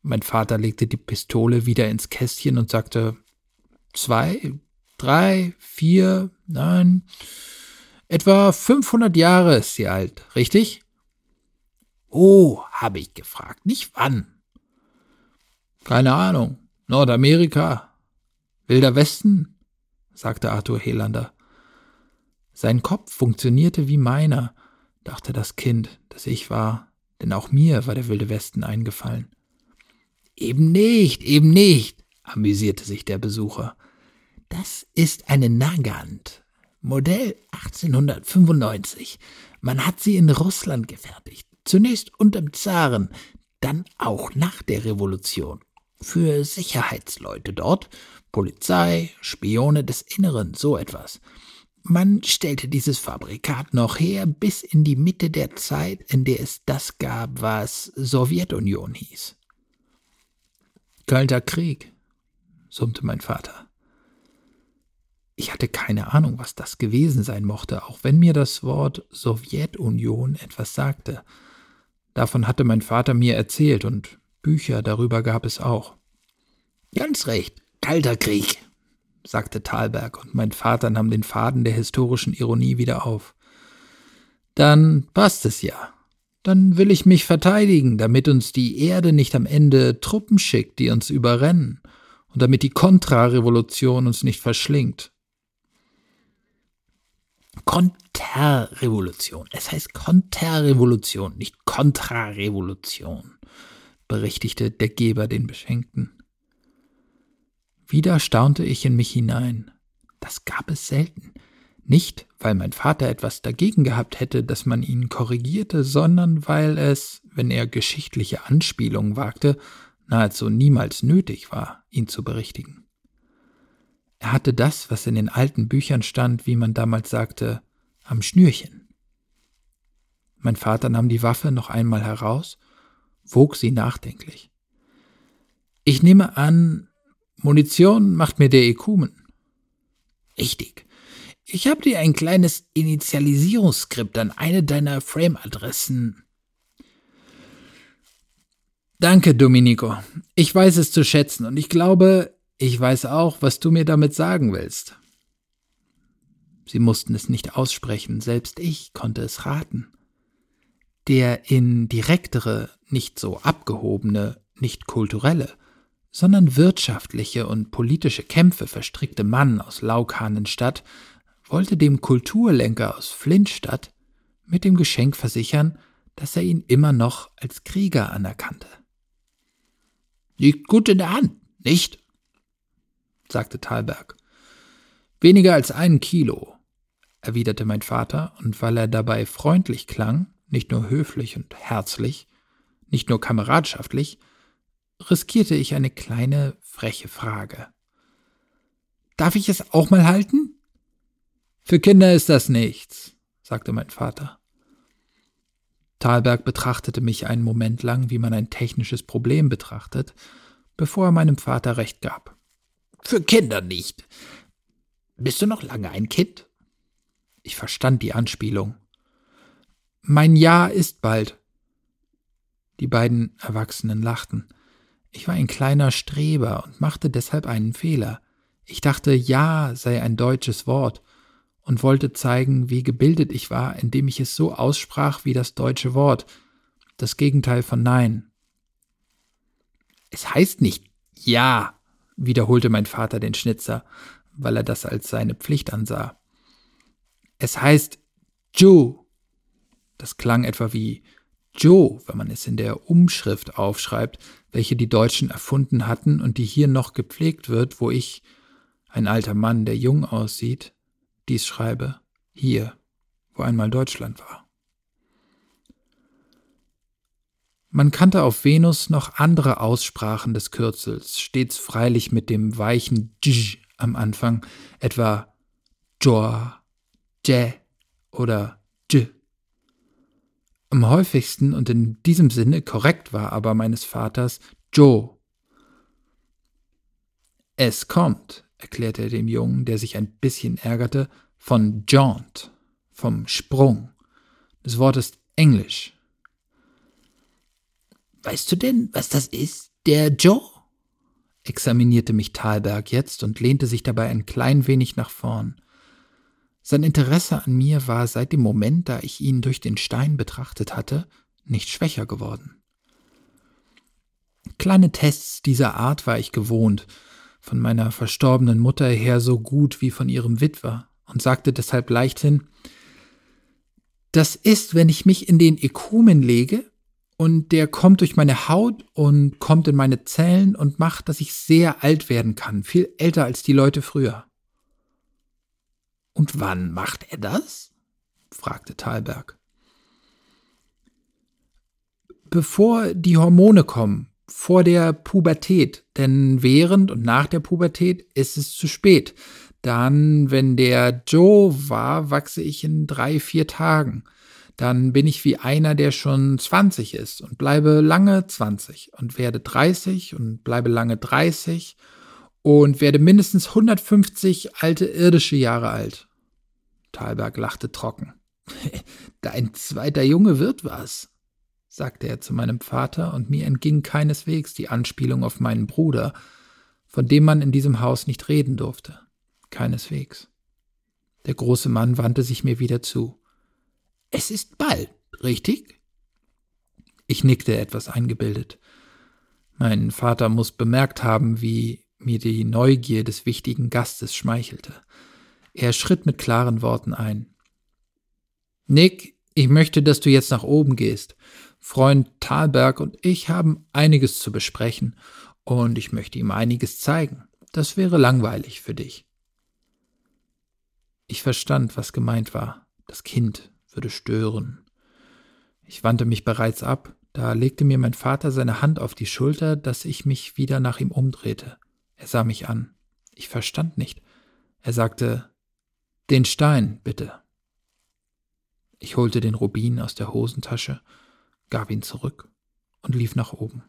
Mein Vater legte die Pistole wieder ins Kästchen und sagte, zwei, drei, vier, nein, etwa 500 Jahre ist sie alt, richtig? Oh, habe ich gefragt, nicht wann. Keine Ahnung. Nordamerika. Wilder Westen? sagte Arthur Helander. Sein Kopf funktionierte wie meiner, dachte das Kind, das ich war, denn auch mir war der Wilde Westen eingefallen. Eben nicht, eben nicht, amüsierte sich der Besucher. Das ist eine Nagant, Modell 1895. Man hat sie in Russland gefertigt. Zunächst unterm Zaren, dann auch nach der Revolution. Für Sicherheitsleute dort, Polizei, Spione des Inneren, so etwas. Man stellte dieses Fabrikat noch her bis in die Mitte der Zeit, in der es das gab, was Sowjetunion hieß. Kalter Krieg, summte mein Vater. Ich hatte keine Ahnung, was das gewesen sein mochte, auch wenn mir das Wort Sowjetunion etwas sagte. Davon hatte mein Vater mir erzählt und Bücher darüber gab es auch. Ganz recht, kalter Krieg, sagte Thalberg, und mein Vater nahm den Faden der historischen Ironie wieder auf. Dann passt es ja. Dann will ich mich verteidigen, damit uns die Erde nicht am Ende Truppen schickt, die uns überrennen, und damit die Kontrarevolution uns nicht verschlingt. Konterrevolution. Es heißt Konterrevolution, nicht Kontrarevolution, berichtigte der Geber den Beschenkten. Wieder staunte ich in mich hinein. Das gab es selten. Nicht, weil mein Vater etwas dagegen gehabt hätte, dass man ihn korrigierte, sondern weil es, wenn er geschichtliche Anspielungen wagte, nahezu niemals nötig war, ihn zu berichtigen. Er hatte das, was in den alten Büchern stand, wie man damals sagte, am Schnürchen. Mein Vater nahm die Waffe noch einmal heraus, wog sie nachdenklich. Ich nehme an, Munition macht mir der Ekumen. Richtig. Ich habe dir ein kleines Initialisierungsskript an eine deiner Frame-Adressen. Danke, Domenico. Ich weiß es zu schätzen und ich glaube, ich weiß auch, was du mir damit sagen willst. Sie mussten es nicht aussprechen, selbst ich konnte es raten. Der in direktere, nicht so abgehobene, nicht kulturelle, sondern wirtschaftliche und politische Kämpfe verstrickte Mann aus Laukhanenstadt wollte dem Kulturlenker aus Flintstadt mit dem Geschenk versichern, dass er ihn immer noch als Krieger anerkannte. Liegt gut in der Hand, nicht? sagte Thalberg. Weniger als ein Kilo, erwiderte mein Vater, und weil er dabei freundlich klang, nicht nur höflich und herzlich, nicht nur kameradschaftlich, riskierte ich eine kleine, freche Frage. Darf ich es auch mal halten? Für Kinder ist das nichts, sagte mein Vater. Thalberg betrachtete mich einen Moment lang, wie man ein technisches Problem betrachtet, bevor er meinem Vater recht gab. Für Kinder nicht. Bist du noch lange ein Kind? Ich verstand die Anspielung. Mein Jahr ist bald. Die beiden Erwachsenen lachten. Ich war ein kleiner Streber und machte deshalb einen Fehler. Ich dachte, Ja sei ein deutsches Wort und wollte zeigen, wie gebildet ich war, indem ich es so aussprach wie das deutsche Wort, das Gegenteil von Nein. Es heißt nicht Ja, wiederholte mein Vater den Schnitzer, weil er das als seine Pflicht ansah. Es heißt Joe. Das klang etwa wie Joe, wenn man es in der Umschrift aufschreibt, welche die Deutschen erfunden hatten und die hier noch gepflegt wird, wo ich, ein alter Mann, der jung aussieht, dies schreibe, hier, wo einmal Deutschland war. Man kannte auf Venus noch andere Aussprachen des Kürzels, stets freilich mit dem weichen J am Anfang, etwa Joa, J oder J. Am häufigsten und in diesem Sinne korrekt war aber meines Vaters Jo. Es kommt, erklärte er dem Jungen, der sich ein bisschen ärgerte, von Jaunt, vom Sprung. Das Wort ist Englisch. Weißt du denn, was das ist, der Joe? examinierte mich Thalberg jetzt und lehnte sich dabei ein klein wenig nach vorn. Sein Interesse an mir war seit dem Moment, da ich ihn durch den Stein betrachtet hatte, nicht schwächer geworden. Kleine Tests dieser Art war ich gewohnt, von meiner verstorbenen Mutter her so gut wie von ihrem Witwer, und sagte deshalb leichthin, das ist, wenn ich mich in den Ekumen lege und der kommt durch meine Haut und kommt in meine Zellen und macht, dass ich sehr alt werden kann, viel älter als die Leute früher. Und wann macht er das? fragte Thalberg. Bevor die Hormone kommen, vor der Pubertät, denn während und nach der Pubertät ist es zu spät. Dann, wenn der Joe war, wachse ich in drei, vier Tagen dann bin ich wie einer, der schon 20 ist und bleibe lange 20 und werde 30 und bleibe lange 30 und werde mindestens 150 alte irdische Jahre alt. Thalberg lachte trocken. Dein zweiter Junge wird was, sagte er zu meinem Vater, und mir entging keineswegs die Anspielung auf meinen Bruder, von dem man in diesem Haus nicht reden durfte. Keineswegs. Der große Mann wandte sich mir wieder zu. Es ist bald, richtig? Ich nickte etwas eingebildet. Mein Vater muss bemerkt haben, wie mir die Neugier des wichtigen Gastes schmeichelte. Er schritt mit klaren Worten ein. Nick, ich möchte, dass du jetzt nach oben gehst. Freund Thalberg und ich haben einiges zu besprechen, und ich möchte ihm einiges zeigen. Das wäre langweilig für dich. Ich verstand, was gemeint war. Das Kind würde stören. Ich wandte mich bereits ab, da legte mir mein Vater seine Hand auf die Schulter, dass ich mich wieder nach ihm umdrehte. Er sah mich an. Ich verstand nicht. Er sagte, den Stein, bitte. Ich holte den Rubin aus der Hosentasche, gab ihn zurück und lief nach oben.